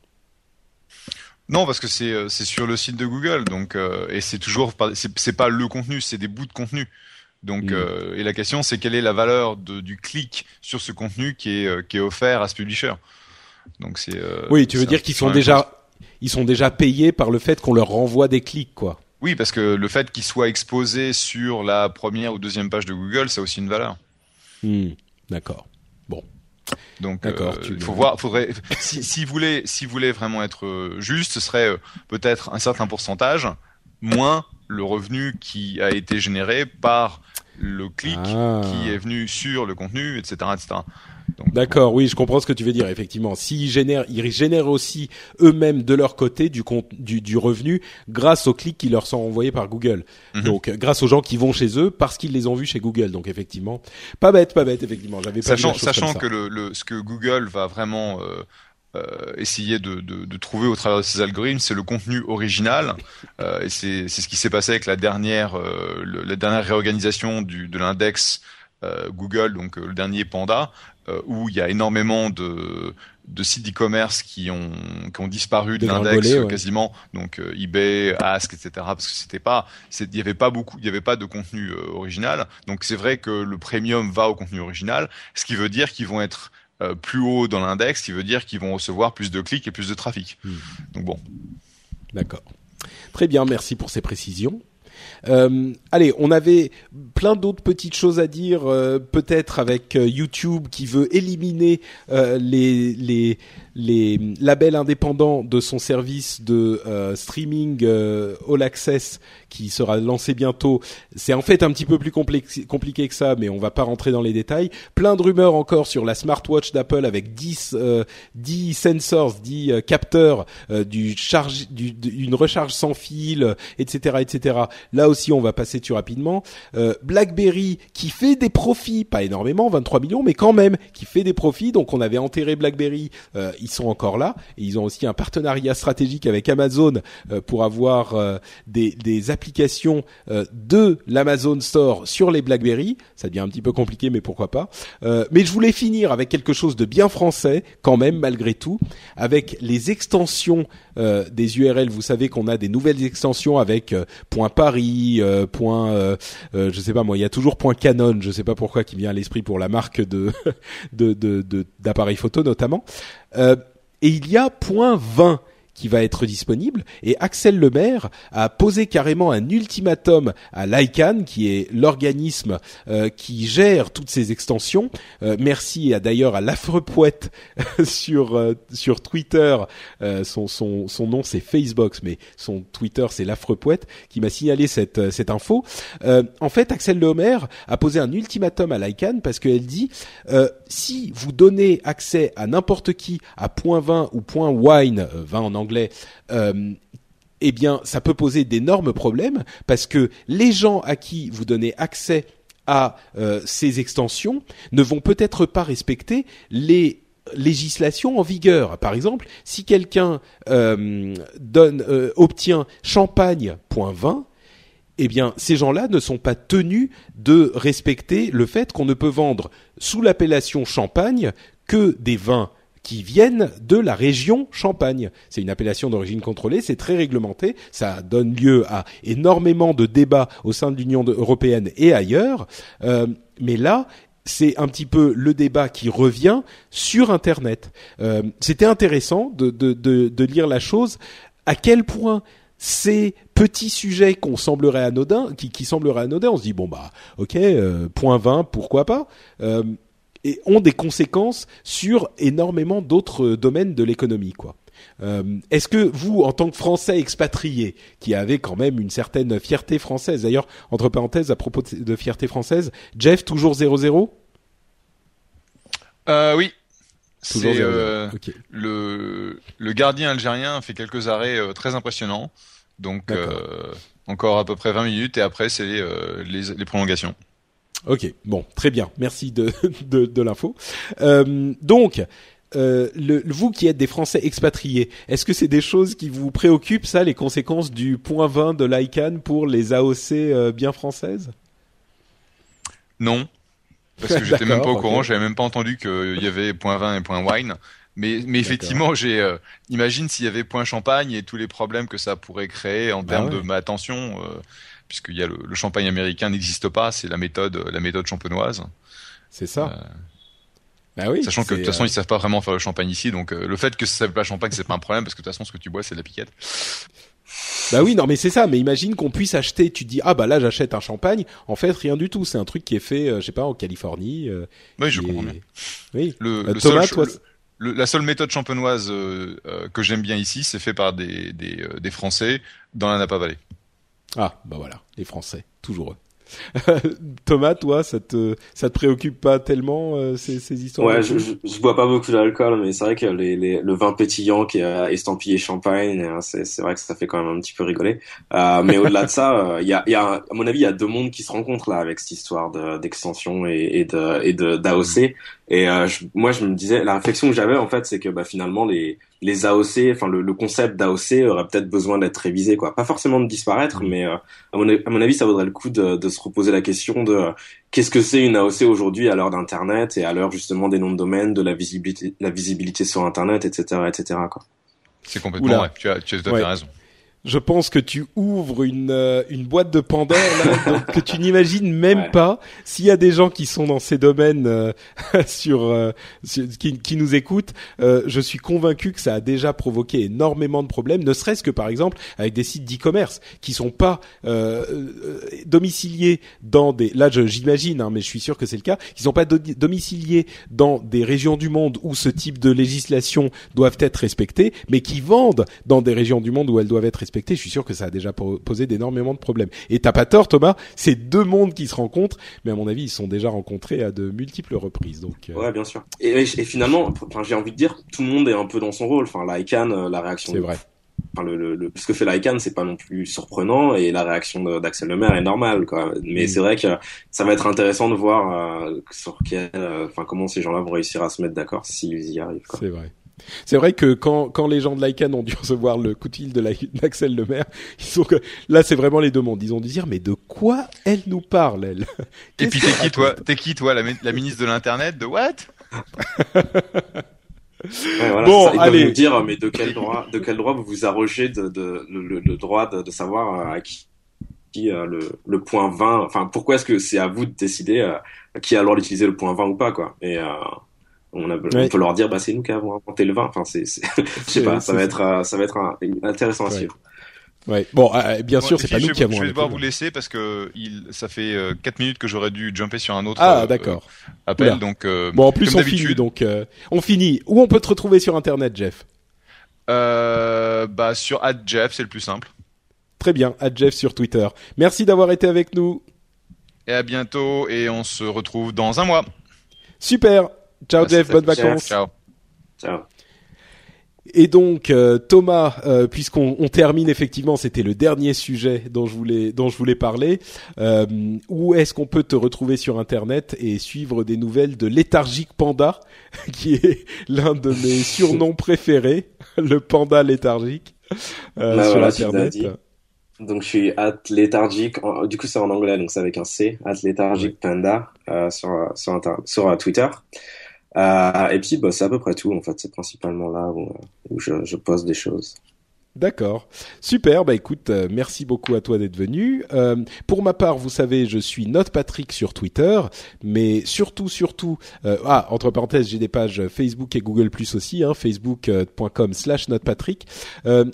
Non, parce que c'est euh, c'est sur le site de Google, donc euh, et c'est toujours c'est pas le contenu, c'est des bouts de contenu. Donc mm. euh, et la question c'est quelle est la valeur de, du clic sur ce contenu qui est qui est offert à ce publisher? Donc c'est oui, tu veux dire qu'ils sont déjà ils sont déjà payés par le fait qu'on leur renvoie des clics, quoi. Oui, parce que le fait qu'ils soient exposés sur la première ou deuxième page de Google, ça a aussi une valeur. Mm. D'accord. Donc, euh, il faut voir, faudrait, si, si vous voulez, si vous voulez vraiment être euh, juste, ce serait euh, peut-être un certain pourcentage moins le revenu qui a été généré par le clic ah. qui est venu sur le contenu, etc., etc. D'accord, oui, je comprends ce que tu veux dire. Effectivement, s'ils génèrent, ils génèrent aussi eux-mêmes de leur côté du, du, du revenu grâce aux clics qui leur sont envoyés par Google. Mhm. Donc, grâce aux gens qui vont chez eux parce qu'ils les ont vus chez Google. Donc, effectivement, pas bête, pas bête. Effectivement, j'avais pas sachant, sachant que le, le, ce que Google va vraiment euh, euh, essayer de, de, de, trouver au travers de ces algorithmes, c'est le contenu original. Euh, et c'est ce qui s'est passé avec la dernière, euh, la dernière réorganisation du, de l'index Google, donc le dernier Panda, où il y a énormément de de sites d'e-commerce qui ont qui ont disparu de l'index quasiment donc eBay Ask etc parce que c'était pas il y avait pas beaucoup il y avait pas de contenu original donc c'est vrai que le premium va au contenu original ce qui veut dire qu'ils vont être euh, plus haut dans l'index, ce qui veut dire qu'ils vont recevoir plus de clics et plus de trafic. Hmm. Donc bon. D'accord. Très bien, merci pour ces précisions. Euh, allez, on avait plein d'autres petites choses à dire, euh, peut-être avec YouTube qui veut éliminer les, les les labels indépendants de son service de euh, streaming euh, All Access qui sera lancé bientôt. C'est en fait un petit peu plus compliqué que ça, mais on va pas rentrer dans les détails. Plein de rumeurs encore sur la smartwatch d'Apple avec 10, euh, 10 sensors, 10 euh, capteurs, euh, du charge, du, une recharge sans fil, etc., etc. Là aussi, on va passer dessus rapidement. BlackBerry qui fait des profits, pas énormément, 23 millions, mais quand même, qui fait des profits. Donc on avait enterré BlackBerry ils sont encore là. Et ils ont aussi un partenariat stratégique avec Amazon euh, pour avoir euh, des, des, applications euh, de l'Amazon Store sur les BlackBerry. Ça devient un petit peu compliqué, mais pourquoi pas. mais je voulais finir avec quelque chose de bien français, quand même, malgré tout, avec les extensions des URL. Vous savez qu'on a des nouvelles extensions avec point Paris, point, je sais pas moi, il y a toujours point Canon. Je sais pas pourquoi qui vient à l'esprit pour la marque de d'appareils de, photo notamment. Euh, et il y a point 20 qui va être disponible. Et Axel Lemaire a posé carrément un ultimatum à l'ICANN, qui est l'organisme euh, qui gère toutes ces extensions. Euh, merci à d'ailleurs à l'affreux poète sur euh, sur Twitter. son son son nom c'est Facebox, mais son Twitter c'est l'affreux poète qui m'a signalé cette cette info. en fait, Axel Lemaire a posé un ultimatum à l'ICANN parce qu'elle dit si vous donnez accès à n'importe qui à point 20 ou point wine, 20 en anglais euh, eh bien, ça peut poser d'énormes problèmes parce que les gens à qui vous donnez accès à euh, ces extensions ne vont peut-être pas respecter les législations en vigueur. Par exemple, si quelqu'un euh, obtient champagne.20, eh bien, ces gens-là ne sont pas tenus de respecter le fait qu'on ne peut vendre sous l'appellation champagne que des vins qui viennent de la région Champagne. C'est une appellation d'origine contrôlée, c'est très réglementé, ça donne lieu à énormément de débats au sein de l'Union européenne et ailleurs. Euh, mais là, c'est un petit peu le débat qui revient sur Internet. Euh, C'était intéressant de, de, de, de, lire la chose. À quel point ces petits sujets qu'on semblerait anodins, qui, qui sembleraient anodins, on se dit bon bah ok, euh, point 20, pourquoi pas. Euh, et ont des conséquences sur énormément d'autres domaines de l'économie, quoi. Euh, Est-ce que vous, en tant que Français expatrié, qui avez quand même une certaine fierté française, d'ailleurs, entre parenthèses, à propos de fierté française, Jeff, toujours 0-0 euh, Oui. C'est euh, le, le gardien algérien fait quelques arrêts euh, très impressionnants. Donc, euh, encore à peu près 20 minutes, et après, c'est les, les prolongations. Ok, bon, très bien, merci de, de, de l'info. Euh, donc, euh, le, vous qui êtes des Français expatriés, est-ce que c'est des choses qui vous préoccupent, ça, les conséquences du point 20 de l'ICANN pour les AOC euh, bien françaises? Non, parce que j'étais même pas au courant, j'avais même pas entendu qu'il y avait point 20 et point wine. Mais, mais effectivement, j'ai euh, imagine s'il y avait point champagne et tous les problèmes que ça pourrait créer en bah termes de ma attention puisqu'il y a le, champagne américain n'existe pas, c'est la méthode, la méthode champenoise. C'est ça. Euh, bah oui, sachant que de toute façon, euh, ils savent pas vraiment faire le champagne ici, donc euh, le fait que ça s'appelle pas champagne, c'est pas un problème parce que de toute façon, ce que tu bois, c'est de la piquette. Bah oui, non, mais c'est ça. Mais imagine qu'on puisse acheter. Tu dis ah bah là j'achète un champagne. En fait, rien du tout. C'est un truc qui est fait, je sais pas, en Californie. oui, je comprends bien. Oui. Le, Thomas, toi, la seule méthode champenoise que j'aime bien ici, c'est fait par des, des, des Français dans la Napa Valley. Ah, bah voilà, les Français, toujours eux. Thomas, toi, ça te ça te préoccupe pas tellement euh, ces, ces histoires Ouais, je, je, bois pas beaucoup d'alcool, mais c'est vrai que les, les, le vin pétillant qui est estampillé champagne, euh, c'est c'est vrai que ça fait quand même un petit peu rigoler. Euh, mais au-delà de ça, il y a, y a à mon avis il y a deux mondes qui se rencontrent là avec cette histoire d'extension et, et de et de d'AOC. Et moi je me disais la réflexion que j'avais en fait c'est que bah, finalement les les AOC, enfin le, le concept d'AOC aurait peut-être besoin d'être révisé, quoi. Pas forcément de disparaître, mmh. mais euh, à, mon, à, mon, avis, ça vaudrait le coup de, de se se reposer la question de qu'est-ce que c'est une AOC aujourd'hui à l'heure d'Internet et à l'heure justement des noms de domaine, de la visibilité, la visibilité sur Internet, etc., etc. Quoi. C'est complètement vrai. Tu as, tu as tout à fait raison je pense que tu ouvres une euh, une boîte de Pandore là, que tu n'imagines même pas. S'il y a des gens qui sont dans ces domaines euh, sur, euh, qui, qui, nous écoutent, je suis convaincu que ça a déjà provoqué énormément de problèmes. Ne serait-ce que par exemple avec des sites d'e-commerce qui sont pas domiciliés dans des. Là, j'imagine, hein, mais je suis sûr que c'est le cas. Qui sont pas domiciliés dans des régions du monde où ce type de législation doivent être respectées, mais qui vendent dans des régions du monde où elles doivent être respectées je suis sûr que ça a déjà posé d'énormément de problèmes. Et t'as pas tort, Thomas. C'est deux mondes qui se rencontrent, mais à mon avis, ils sont déjà rencontrés à de multiples reprises. Donc. Euh. Ouais, bien sûr. Et, finalement, enfin, j'ai envie de dire, tout le monde est un peu dans son rôle. Enfin, l'ICANN, euh, la réaction. C'est vrai. Enfin, le, le, ce que fait l'ICANN, c'est pas non plus surprenant et la réaction d'Axel Lemaire est normale, quoi. Mais mm. c'est vrai que ça va être intéressant de voir euh, sur quel, enfin, comment ces gens-là vont réussir à se mettre d'accord s'ils y arrivent. C'est vrai. C'est vrai que quand, quand les gens de l'ICANN ont dû recevoir le coup de fil de d'Axel Lemaire, ils sont que là c'est vraiment les deux mondes. Ils ont dû dire mais de quoi elle nous parle elle Et puis t'es qui toi T'es qui toi la, ministre de l'internet de what bon, allez. Nous dire mais de quel droit de quel droit vous vous arrogez de, de, le, droit de, savoir euh, à qui, qui euh, le, le point 20 enfin pourquoi est-ce que c'est à vous de décider euh, qui a le droit d'utiliser le point 20 ou pas quoi et on, a, on peut leur dire, bah, c'est nous qui avons inventé le vin. Enfin, c'est, je sais pas, ça va, être, euh, ça va être intéressant à suivre. Ouais. Bon, euh, bien sûr, c'est pas nous qui avons. Je vais devoir vous laisser parce que il, ça fait euh, 4 minutes que j'aurais dû jumper sur un autre ah, d'accord. appel. Donc, bon, en plus on finit. Donc, on finit. Où on peut te retrouver sur Internet, Jeff? Bah, sur @jeff, c'est le plus simple. Très bien, @jeff sur Twitter. Merci d'avoir été avec nous. Et à bientôt, et on se retrouve dans un mois. Super. Ciao Jeff, bonnes vacances. Ciao. Ciao. Et donc euh, Thomas, euh, puisqu'on on termine effectivement, c'était le dernier sujet dont je voulais dont je voulais parler. Euh, où est-ce qu'on peut te retrouver sur Internet et suivre des nouvelles de léthargique panda, qui est l'un de mes surnoms préférés, le panda léthargique bah sur Internet. Donc je suis at léthargique, du coup c'est en anglais donc c'est avec un C, at léthargique panda sur sur, sur Twitter. Euh, et puis, bah, c'est à peu près tout. En fait, c'est principalement là où, où je, je pose des choses. D'accord, super. Bah écoute, euh, merci beaucoup à toi d'être venu. Euh, pour ma part, vous savez, je suis Note Patrick sur Twitter, mais surtout, surtout, euh, ah entre parenthèses, j'ai des pages Facebook et Google Plus aussi, hein, facebook.com/slash notepatrick.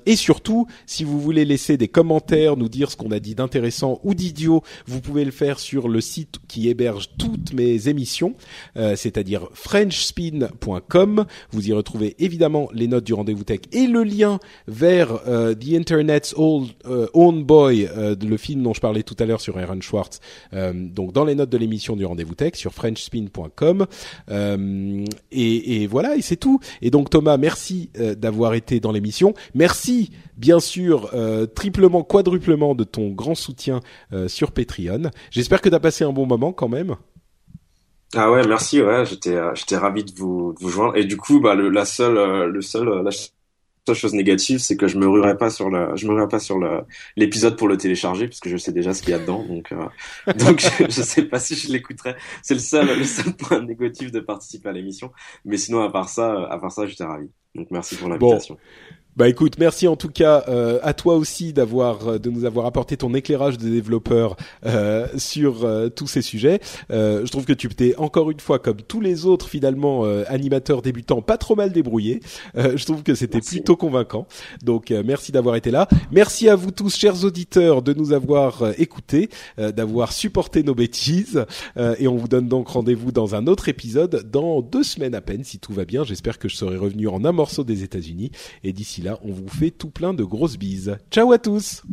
et surtout, si vous voulez laisser des commentaires, nous dire ce qu'on a dit d'intéressant ou d'idiot, vous pouvez le faire sur le site qui héberge toutes mes émissions, c'est-à-dire frenchspin.com. Vous y retrouvez évidemment les notes du rendez-vous tech et le lien vers euh, The Internet's Old, euh, Own Boy, euh, le film dont je parlais tout à l'heure sur Aaron Schwartz, donc dans les notes de l'émission du Rendez-vous Tech sur FrenchSpin.com. Et, voilà, et c'est tout. Et donc Thomas, merci d'avoir été dans l'émission. Merci bien sûr triplement, quadruplement de ton grand soutien sur Patreon. J'espère que tu as passé un bon moment quand même. Ah ouais, merci. J'étais j'étais ravi de vous, joindre. Et du coup, bah le la seule le seul seule chose négative, c'est que je me ruerai pas sur le, je me ruerai pas sur le l'épisode pour le télécharger parce que je sais déjà ce qu'il y a dedans. Donc, euh, donc je, je, sais pas si je l'écouterai. C'est le seul, le seul point négatif de participer à l'émission. Mais sinon, à part ça, à part ça, j'étais ravi. Donc merci pour l'invitation. Bah écoute, merci en tout cas euh, à toi aussi d'avoir euh, de nous avoir apporté ton éclairage de développeur euh, sur euh, tous ces sujets. je trouve que tu t'es encore une fois comme tous les autres finalement animateurs débutants pas trop mal débrouillé. je trouve que c'était plutôt convaincant. Donc merci d'avoir été là. Merci à vous tous chers auditeurs de nous avoir écoutés, d'avoir supporté nos bêtises et on vous donne donc rendez-vous dans un autre épisode dans deux semaines à peine si tout va bien. J'espère que je serai revenu en un morceau des États-Unis et d'ici là, on vous fait tout plein de grosses bises. Ciao à tous